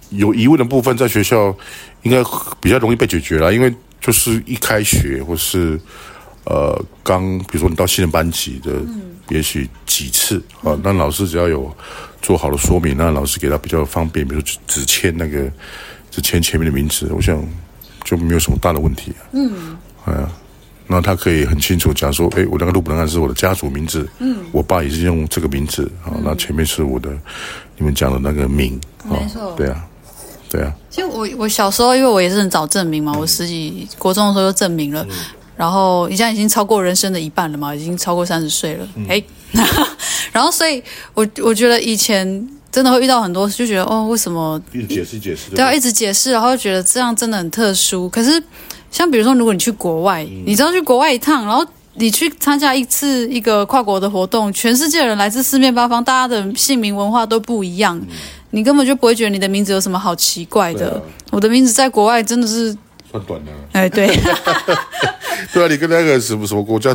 有疑问的部分在学校。应该比较容易被解决了，因为就是一开学或是呃刚，比如说你到新的班级的，也许几次啊，那老师只要有做好的说明，那老师给他比较方便，比如说只签那个只签前面的名字，我想就没有什么大的问题。嗯，啊，那他可以很清楚讲说，哎，我那个路普伦案是我的家族名字，嗯，我爸也是用这个名字啊，那前面是我的你们讲的那个名，没错，对啊。对啊，其实我我小时候，因为我也是很早证明嘛，我十几国中的时候就证明了，然后你现在已经超过人生的一半了嘛，已经超过三十岁了，哎、嗯，然后所以我我觉得以前真的会遇到很多，就觉得哦，为什么？一直解释解释，对，啊一直解释，然后觉得这样真的很特殊。可是像比如说，如果你去国外，嗯、你知道去国外一趟，然后你去参加一次一个跨国的活动，全世界的人来自四面八方，大家的姓名文化都不一样，嗯、你根本就不会觉得你的名字有什么好奇怪的。啊、我的名字在国外真的是。算短的，哎，对，对啊，你跟那个什么什么国家，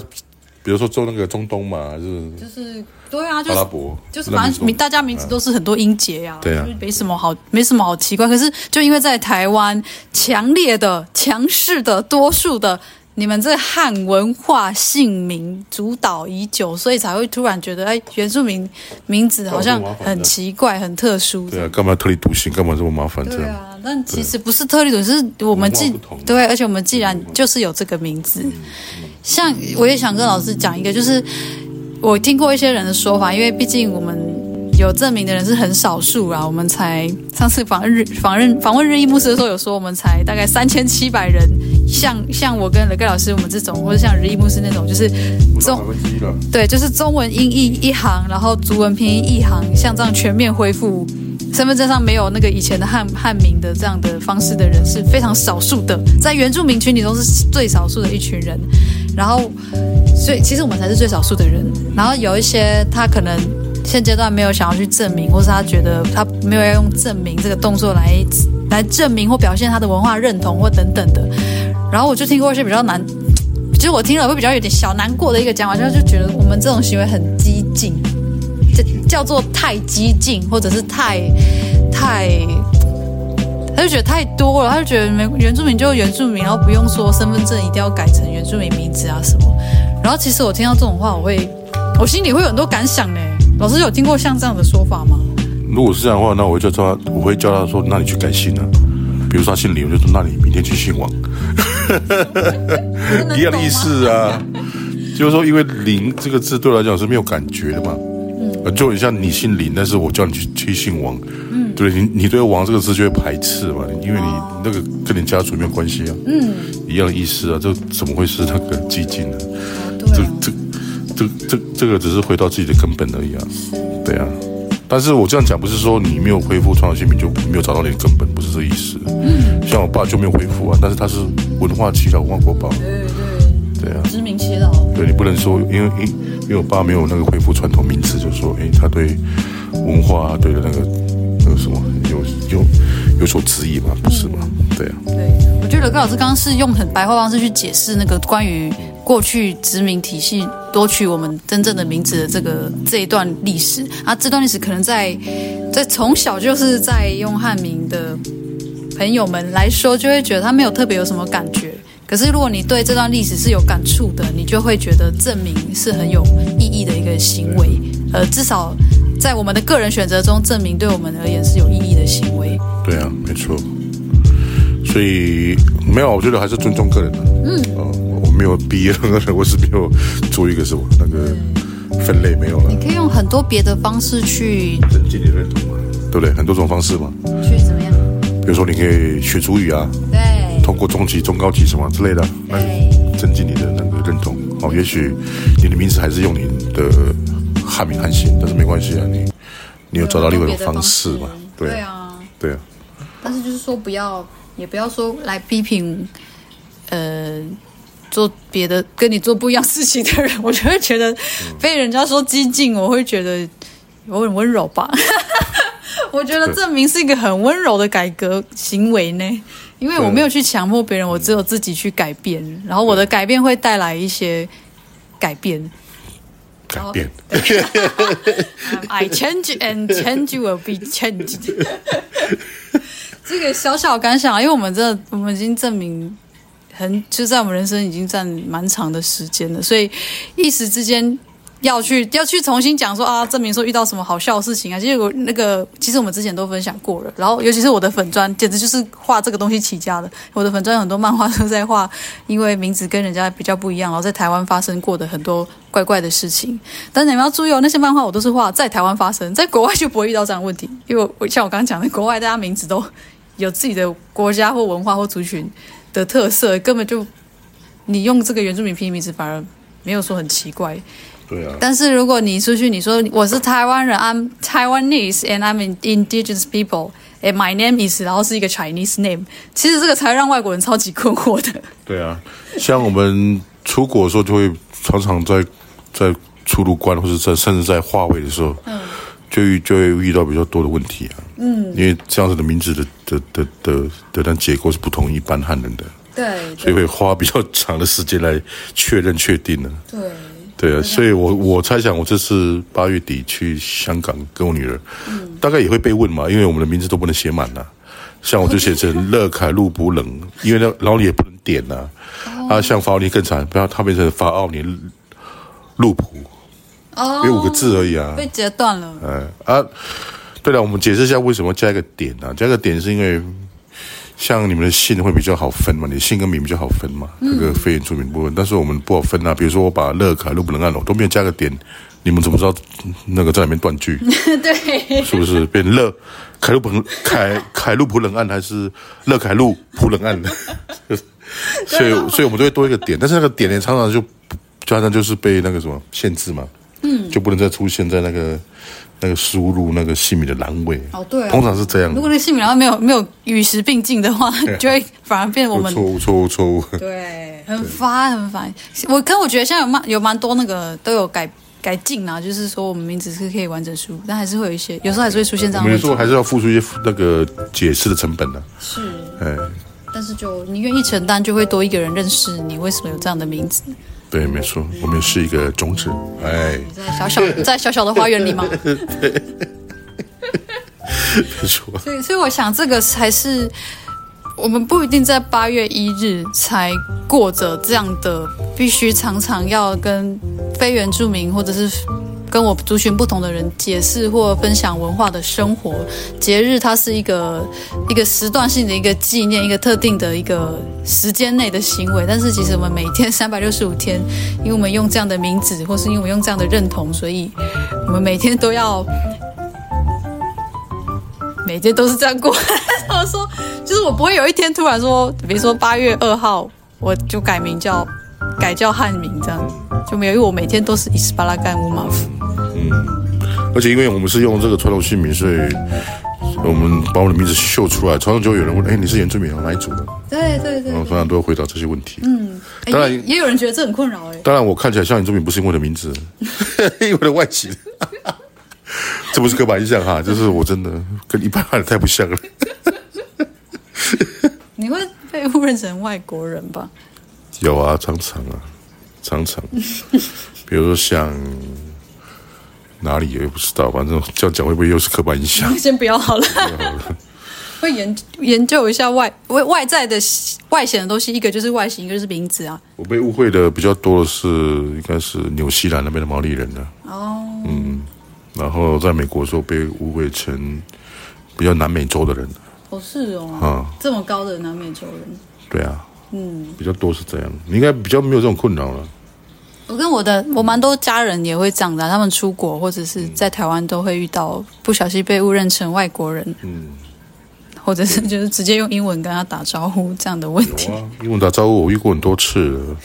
比如说做那个中东嘛，还是就是对啊，就是阿拉伯，就是反正名大家名字都是很多音节呀，对啊，没什么好，没什么好奇怪。可是就因为在台湾，强烈的、强势的、多数的。你们这汉文化姓名主导已久，所以才会突然觉得，哎，原住民名字好像很奇怪、很特殊。对啊，干嘛特立独行？干嘛这么麻烦？对啊，但其实不是特立独行，是我们既对，而且我们既然就是有这个名字。像我也想跟老师讲一个，就是我听过一些人的说法，因为毕竟我们有证明的人是很少数啊，我们才上次访问日访问访问日裔牧师的时候有说，我们才大概三千七百人。像像我跟雷盖老师我们这种，或者像日裔牧师那种，就是中对，就是中文音译一行，然后族文拼音一行，像这样全面恢复身份证上没有那个以前的汉汉名的这样的方式的人是非常少数的，在原住民群体中是最少数的一群人。然后，所以其实我们才是最少数的人。然后有一些他可能现阶段没有想要去证明，或是他觉得他没有要用证明这个动作来来证明或表现他的文化认同或等等的。然后我就听过一些比较难，其实我听了会比较有点小难过的一个讲法，就是就觉得我们这种行为很激进，这叫做太激进，或者是太太，他就觉得太多了，他就觉得原原住民就原住民，然后不用说身份证一定要改成原住民名字啊什么。然后其实我听到这种话，我会我心里会有很多感想呢。老师有听过像这样的说法吗？如果是这样的话，那我就叫他，我会叫他说，那你去改姓啊。比如说他姓李，我就说那你明天去姓王，一样的意思啊。就是说，因为“林”这个字对我来讲是没有感觉的嘛。嗯。就很像你姓林，但是我叫你去去姓王，嗯，对，你你对“王”这个字就会排斥嘛，因为你那个跟你家族没有关系啊。嗯。一样的意思啊，这怎么会是那个激进呢？这这这这这个只是回到自己的根本而已啊。对啊。但是我这样讲不是说你没有恢复创新民就没有找到你的根本，不是这意思。嗯，像我爸就没有恢复啊，但是他是文化耆老，文化国宝。对对对啊，知名耆老。对，你不能说因为因因为我爸没有那个恢复传统名词，就说哎他对文化对的那个那个什么有有有所质疑嘛，不是吗？对啊。对，我觉得乐盖老师刚刚是用很白话方式去解释那个关于。过去殖民体系夺取我们真正的名字的这个这一段历史啊，这段历史可能在在从小就是在用汉名的朋友们来说，就会觉得他没有特别有什么感觉。可是如果你对这段历史是有感触的，你就会觉得证明是很有意义的一个行为。呃，至少在我们的个人选择中，证明对我们而言是有意义的行为。对啊，没错。所以没有，我觉得还是尊重个人的。嗯。呃没有逼任何人，我是没有做一个什么那个分类没有了。你可以用很多别的方式去增进你认同嘛，对不对？很多种方式嘛。去怎么样？比如说，你可以学主语啊，对，通过中级、中高级什么之类的，来增进你的那个认同。哦，也许你的名字还是用你的汉名汉姓，但是没关系啊，你你有找到另外一种方式嘛？对啊，对啊。但是就是说，不要也不要说来批评，呃。做别的跟你做不一样事情的人，我就会觉得被人家说激进，我会觉得我很温柔吧。我觉得证明是一个很温柔的改革行为呢，因为我没有去强迫别人，我只有自己去改变，然后我的改变会带来一些改变。改变。I change and change will be changed。这个小小感想，因为我们这我们已经证明。很就在我们人生已经占蛮长的时间了，所以一时之间要去要去重新讲说啊，证明说遇到什么好笑的事情啊，其实我那个其实我们之前都分享过了，然后尤其是我的粉专，简直就是画这个东西起家的。我的粉专有很多漫画都在画，因为名字跟人家比较不一样，然后在台湾发生过的很多怪怪的事情。但是你们要注意哦，那些漫画我都是画在台湾发生，在国外就不会遇到这样的问题，因为我像我刚刚讲的，国外大家名字都有自己的国家或文化或族群的特色根本就你用这个原住民拼音名字反而没有说很奇怪。对啊。但是如果你出去，你说我是台湾人，I'm Taiwanese and I'm an indigenous people and my name is，然后是一个 Chinese name，其实这个才让外国人超级困惑的。对啊，像我们出国的时候，就会常常在在出入关或者在甚至在化位的时候，嗯，就就会遇到比较多的问题啊。嗯，因为这样子的名字的的的的的但结构是不同一般汉人的。对。所以会花比较长的时间来确认确定呢。对。对啊，所以我我猜想，我这次八月底去香港跟我女儿，嗯，大概也会被问嘛，因为我们的名字都不能写满呐。像我就写成 乐凯路普冷，因为那然后你也不能点呐。哦、啊，像法奥尼更惨，不要他变成法奥尼路普，哦，有五个字而已啊，被截断了。哎啊，对了，我们解释一下为什么加一个点呢、啊？加一个点是因为。像你们的姓会比较好分嘛？你姓跟名比较好分嘛？这个非原住民部分，但是我们不好分啊。比如说我把乐凯路不能按了，我都没有加个点，你们怎么知道那个在里面断句？对，是不是变乐凯路不能凯凯路不能按，还是乐凯路不能按？所以，所以我们都会多一个点，但是那个点呢，常常就常常就是被那个什么限制嘛，嗯，就不能再出现在那个。那个输入那个姓名的栏位哦，对、啊，通常是这样。如果那姓名栏位没有没有与时并进的话，就会反而变我们错误错误错误。对，很烦很烦。我可我觉得现在有蛮有蛮多那个都有改改进啊，就是说我们名字是可以完整输入，但还是会有一些，有时候还是会出现这样的。没错，还是要付出一些那个解释的成本的、啊。是，哎，但是就你愿意承担，就会多一个人认识你为什么有这样的名字。对，没错，我们是一个种子，哎，在小小在小小的花园里吗？对，没错。所以，所以我想，这个才是我们不一定在八月一日才过着这样的，必须常常要跟非原住民或者是。跟我族群不同的人解释或分享文化的生活节日，它是一个一个时段性的一个纪念，一个特定的一个时间内的行为。但是其实我们每天三百六十五天，因为我们用这样的名字，或是因为我们用这样的认同，所以我们每天都要每天都是这样过。我说，就是我不会有一天突然说，比如说八月二号，我就改名叫改叫汉名这样就没有，因为我每天都是伊斯巴拉干乌马夫。嗯，而且因为我们是用这个传统姓名，所以我们把我的名字秀出来，常常就会有人问：“哎，你是原住民哪一族的？”对对对，常常都会回答这些问题。嗯，当然也，也有人觉得这很困扰哎。当然，我看起来像原住民，不是因为我的名字，因为我的外形，这不是刻板印象哈，就是我真的跟一般人太不像了。你会被误认成外国人吧？有啊，常常啊，常常，比如说像。哪里也不知道，反正这样讲会不会又是刻板印象？先不要好了。会研研究一下外外外在的外显的东西，一个就是外形，一个就是名字啊。我被误会的比较多的是，应该是纽西兰那边的毛利人的哦。嗯，然后在美国的时候被误会成比较南美洲的人。哦，是哦。啊、嗯，这么高的南美洲人。对啊。嗯，比较多是这样。你应该比较没有这种困扰了。我跟我的我蛮多家人也会这样的，他们出国或者是在台湾都会遇到不小心被误认成外国人，嗯，或者是就是直接用英文跟他打招呼这样的问题。啊、英文打招呼我遇过很多次了，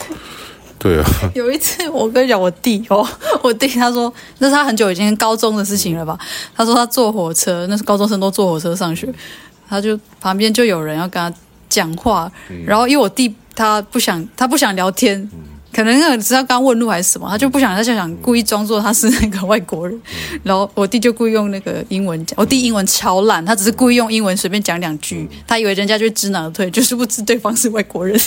对啊。有一次我跟你讲，我弟哦，我弟他说那是他很久以前高中的事情了吧？他说他坐火车，那是高中生都坐火车上学，他就旁边就有人要跟他讲话，嗯、然后因为我弟他不想他不想聊天。嗯可能那个知道刚问路还是什么，他就不想，他就想故意装作他是那个外国人，然后我弟就故意用那个英文讲，我弟英文超烂，他只是故意用英文随便讲两句，他以为人家就知难而退，就是不知对方是外国人，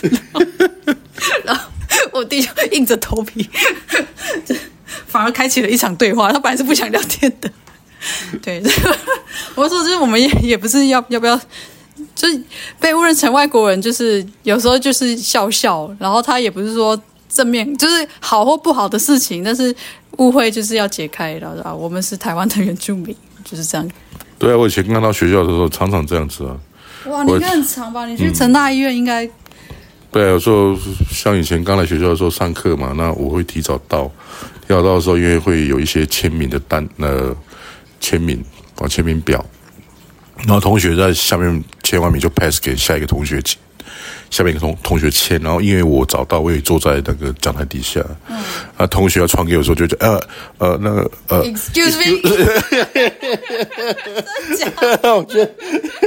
然后我弟就硬着头皮，反而开启了一场对话，他本来是不想聊天的，对，我说就是我们也也不是要要不要。就是被误认成外国人，就是有时候就是笑笑，然后他也不是说。正面就是好或不好的事情，但是误会就是要解开，然后啊，我们是台湾的原住民，就是这样。对啊，我以前刚到学校的时候，常常这样子啊。哇，你应该很长吧？你去成大医院应该、嗯。对啊，有时候像以前刚来学校的时候上课嘛，那我会提早到，提早到的时候，因为会有一些签名的单，呃，签名啊，签名表，然后同学在下面签完名就 pass 给下一个同学签。下面一个同同学签，然后因为我找到，我也坐在那个讲台底下，嗯，啊，同学要传给我的时候，就觉得呃呃那个呃，excuse me？我觉得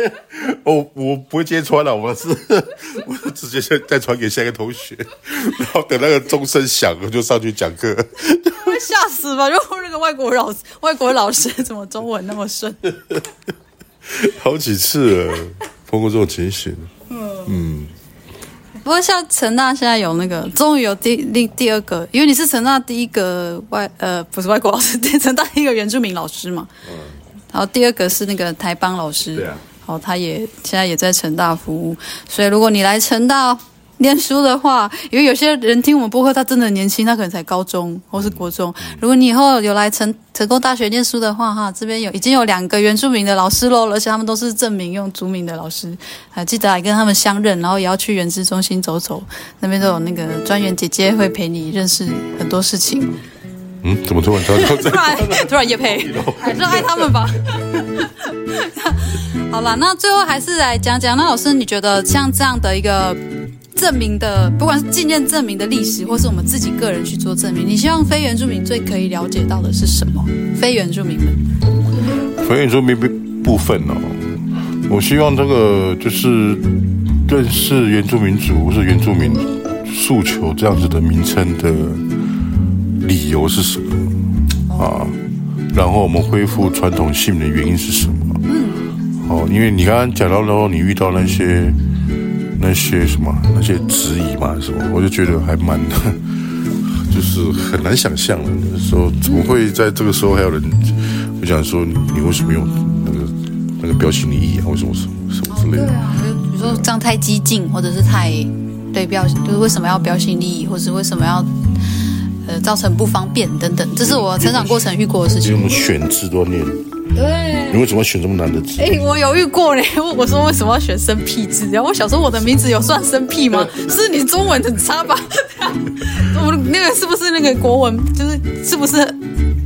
我我不会接传了，我是我直接再传给下一个同学，然后等那个钟声响，我就上去讲课，会吓死吧？就那个外国老师，外国老师怎么中文那么顺？好几次了，碰过这种情形。嗯嗯。不过像成大现在有那个，终于有第第第二个，因为你是成大第一个外呃不是外国老师，成大第一个原住民老师嘛。嗯。然后第二个是那个台邦老师。对啊。好，他也现在也在成大服务，所以如果你来成大。念书的话，因为有些人听我们播客，他真的很年轻，他可能才高中或是国中。如果你以后有来成成功大学念书的话，哈，这边有已经有两个原住民的老师喽，而且他们都是正名用族名的老师，还记得来跟他们相认，然后也要去原知中心走走，那边都有那个专员姐姐会陪你认识很多事情。嗯，怎么突然突然 突然突然业配，还是爱他们吧。好了，那最后还是来讲讲，那老师你觉得像这样的一个。证明的，不管是纪念证明的历史，或是我们自己个人去做证明，你希望非原住民最可以了解到的是什么？非原住民们，非原住民部分哦，我希望这个就是认识原住民族是原住民诉求这样子的名称的理由是什么啊？然后我们恢复传统姓名的原因是什么？嗯，哦，因为你刚刚讲到了，你遇到那些。那些什么那些质疑嘛，什么，我就觉得还蛮，就是很难想象的。说怎么会在这个时候还有人我想说你为什么用那个那个标新立异啊？为什么什么什么之类的？对啊，就比如说这样太激进，或者是太对标，就是为什么要标新立异，或者是为什么要呃造成不方便等等，这是我成长过程遇过的事情。因为我们选字都要念。对，你为什么要选这么难的字？哎，我犹豫过嘞。我说为什么要选生僻字？然后我小时候我的名字有算生僻吗？是你中文很差吧？我那个是不是那个国文？就是是不是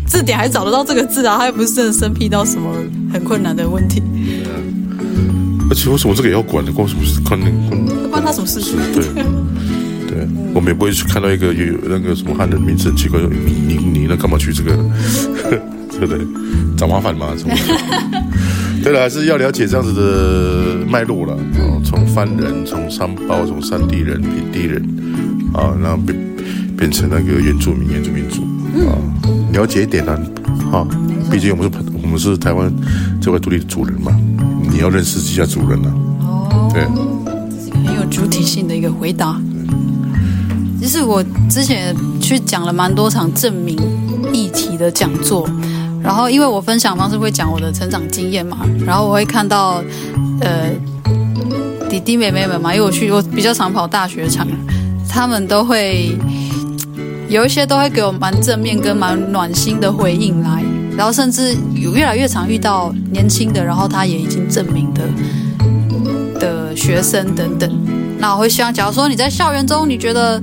字典还找得到这个字啊？它又不是真的生僻到什么很困难的问题。而且为什么这个也要管呢？关什么事？关关关他什么事情？对对，我们也不会去看到一个有那个什么汉人名字很奇怪，你你你那干嘛取这个？对不对？找麻烦吗？什么？对了，还是要了解这样子的脉络了。哦，从番人，从山胞，从山地人、平地人，啊，然后变变成那个原住民、原住民族啊，了解一点呢。啊，毕竟我们是我们是台湾这块土地的主人嘛，你要认识一下主人了。哦，对，这是一个很有主体性的一个回答。其实我之前去讲了蛮多场证明议题的讲座。然后，因为我分享方式会讲我的成长经验嘛，然后我会看到，呃，弟弟妹妹们嘛，因为我去我比较常跑大学场，他们都会有一些都会给我蛮正面跟蛮暖心的回应来，然后甚至有越来越常遇到年轻的，然后他也已经证明的的学生等等，那我会希望，假如说你在校园中，你觉得。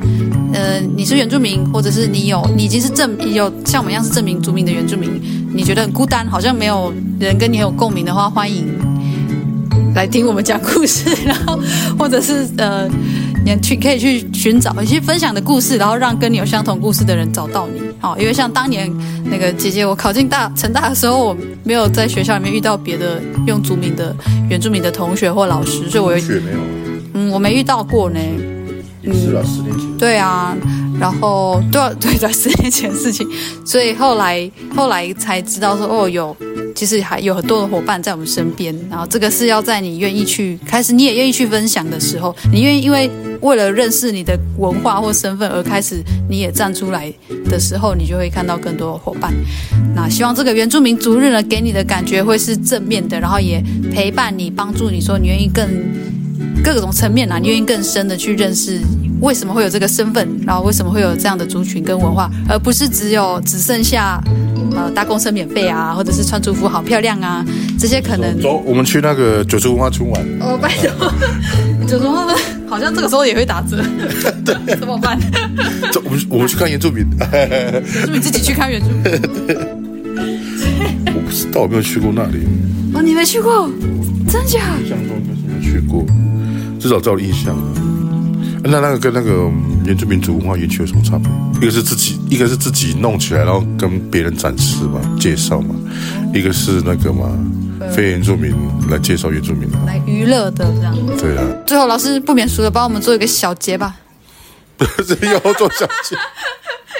呃，你是原住民，或者是你有，你已经是证有像我们一样是证明族名的原住民，你觉得很孤单，好像没有人跟你有共鸣的话，欢迎来听我们讲故事，然后或者是呃，你去可以去寻找一些分享的故事，然后让跟你有相同故事的人找到你。好，因为像当年那个姐姐，我考进大成大的时候，我没有在学校里面遇到别的用族名的原住民的同学或老师，所以我也没有，嗯，我没遇到过呢。是啊，十年前。对啊，然后对对，在十年前的事情，所以后来后来才知道说，哦，有其实还有很多的伙伴在我们身边，然后这个是要在你愿意去开始，你也愿意去分享的时候，你愿意因为为了认识你的文化或身份而开始，你也站出来的时候，你就会看到更多的伙伴。那希望这个原住民族日呢，给你的感觉会是正面的，然后也陪伴你，帮助你说你愿意更。各种层面啊，你愿意更深的去认识为什么会有这个身份，然后为什么会有这样的族群跟文化，而不是只有只剩下呃搭公车免费啊，或者是穿族服好漂亮啊，这些可能。走，我们去那个九州文化村玩。哦，拜托，九州文化村好像这个时候也会打折，对，怎么办？走，我们我们去看原住民。原住民自己去看原住民。我不知道，我没有去过那里。哦，你没去过？真假？印象中应该是没去过。至少在我的印象。那那个跟那个原住民族文化园区有什么差别？一个是自己，一个是自己弄起来，然后跟别人展示嘛，介绍嘛；一个是那个嘛，非原住民来介绍原住民，来娱乐的这样。对啊。最后，老师不免俗的帮我们做一个小结吧。不是要做小结。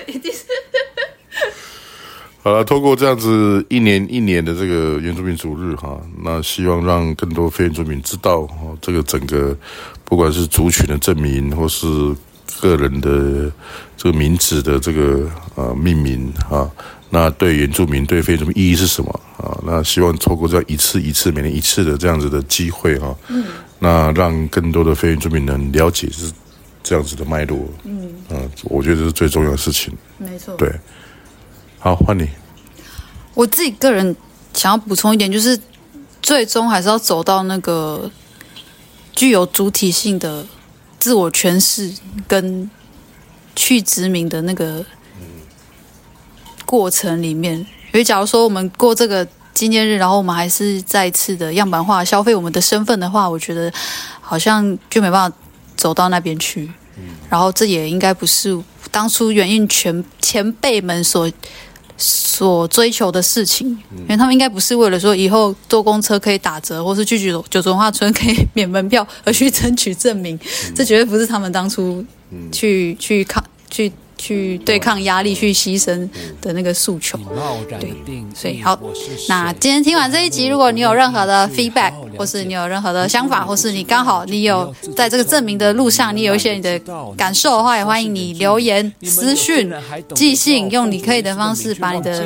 一定是。好了，透过这样子一年一年的这个原住民族日哈，那希望让更多非原住民知道哦，这个整个不管是族群的证明，或是个人的这个名字的这个呃命名啊，那对原住民对非原住民意义是什么啊？那希望透过这样一次一次每年一次的这样子的机会哈，嗯，那让更多的非原住民能了解是这样子的脉络，嗯，啊，我觉得这是最重要的事情，没错，对。好，换你。我自己个人想要补充一点，就是最终还是要走到那个具有主体性的自我诠释跟去殖民的那个过程里面。因为假如说我们过这个纪念日，然后我们还是再次的样板化消费我们的身份的话，我觉得好像就没办法走到那边去。然后这也应该不是当初原印前前辈们所所追求的事情，因为他们应该不是为了说以后坐公车可以打折，或是去九九州文化村可以免门票而去争取证明，这绝对不是他们当初去去看去。去对抗压力，去牺牲的那个诉求，对，所以好。那今天听完这一集，如果你有任何的 feedback，或是你有任何的想法，或是你刚好你有在这个证明的路上，你有一些你的感受的话，也欢迎你留言、私讯、寄信，用你可以的方式把你的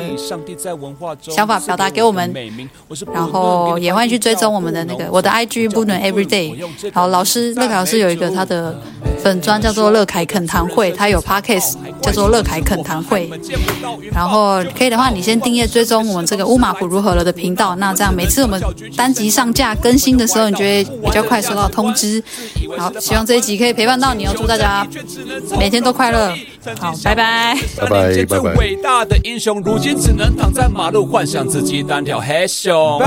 想法表达给我们。然后也欢迎去追踪我们的那个我的 IG Boonwoo Everyday。好，老师乐凯老师有一个他的粉专叫做乐凯恳谈会，他有 podcast。叫做乐凯恳谈会。然后可以的话你先订阅追踪我们这个乌马普如何了的频道那这样每次我们单集上架更新的时候你就会比较快收到通知好希望这一集可以陪伴到你哦祝大家每天都快乐。好拜拜。拜拜，拜拜。伟大的英雄如今只能躺在马路幻想自己单挑黑熊。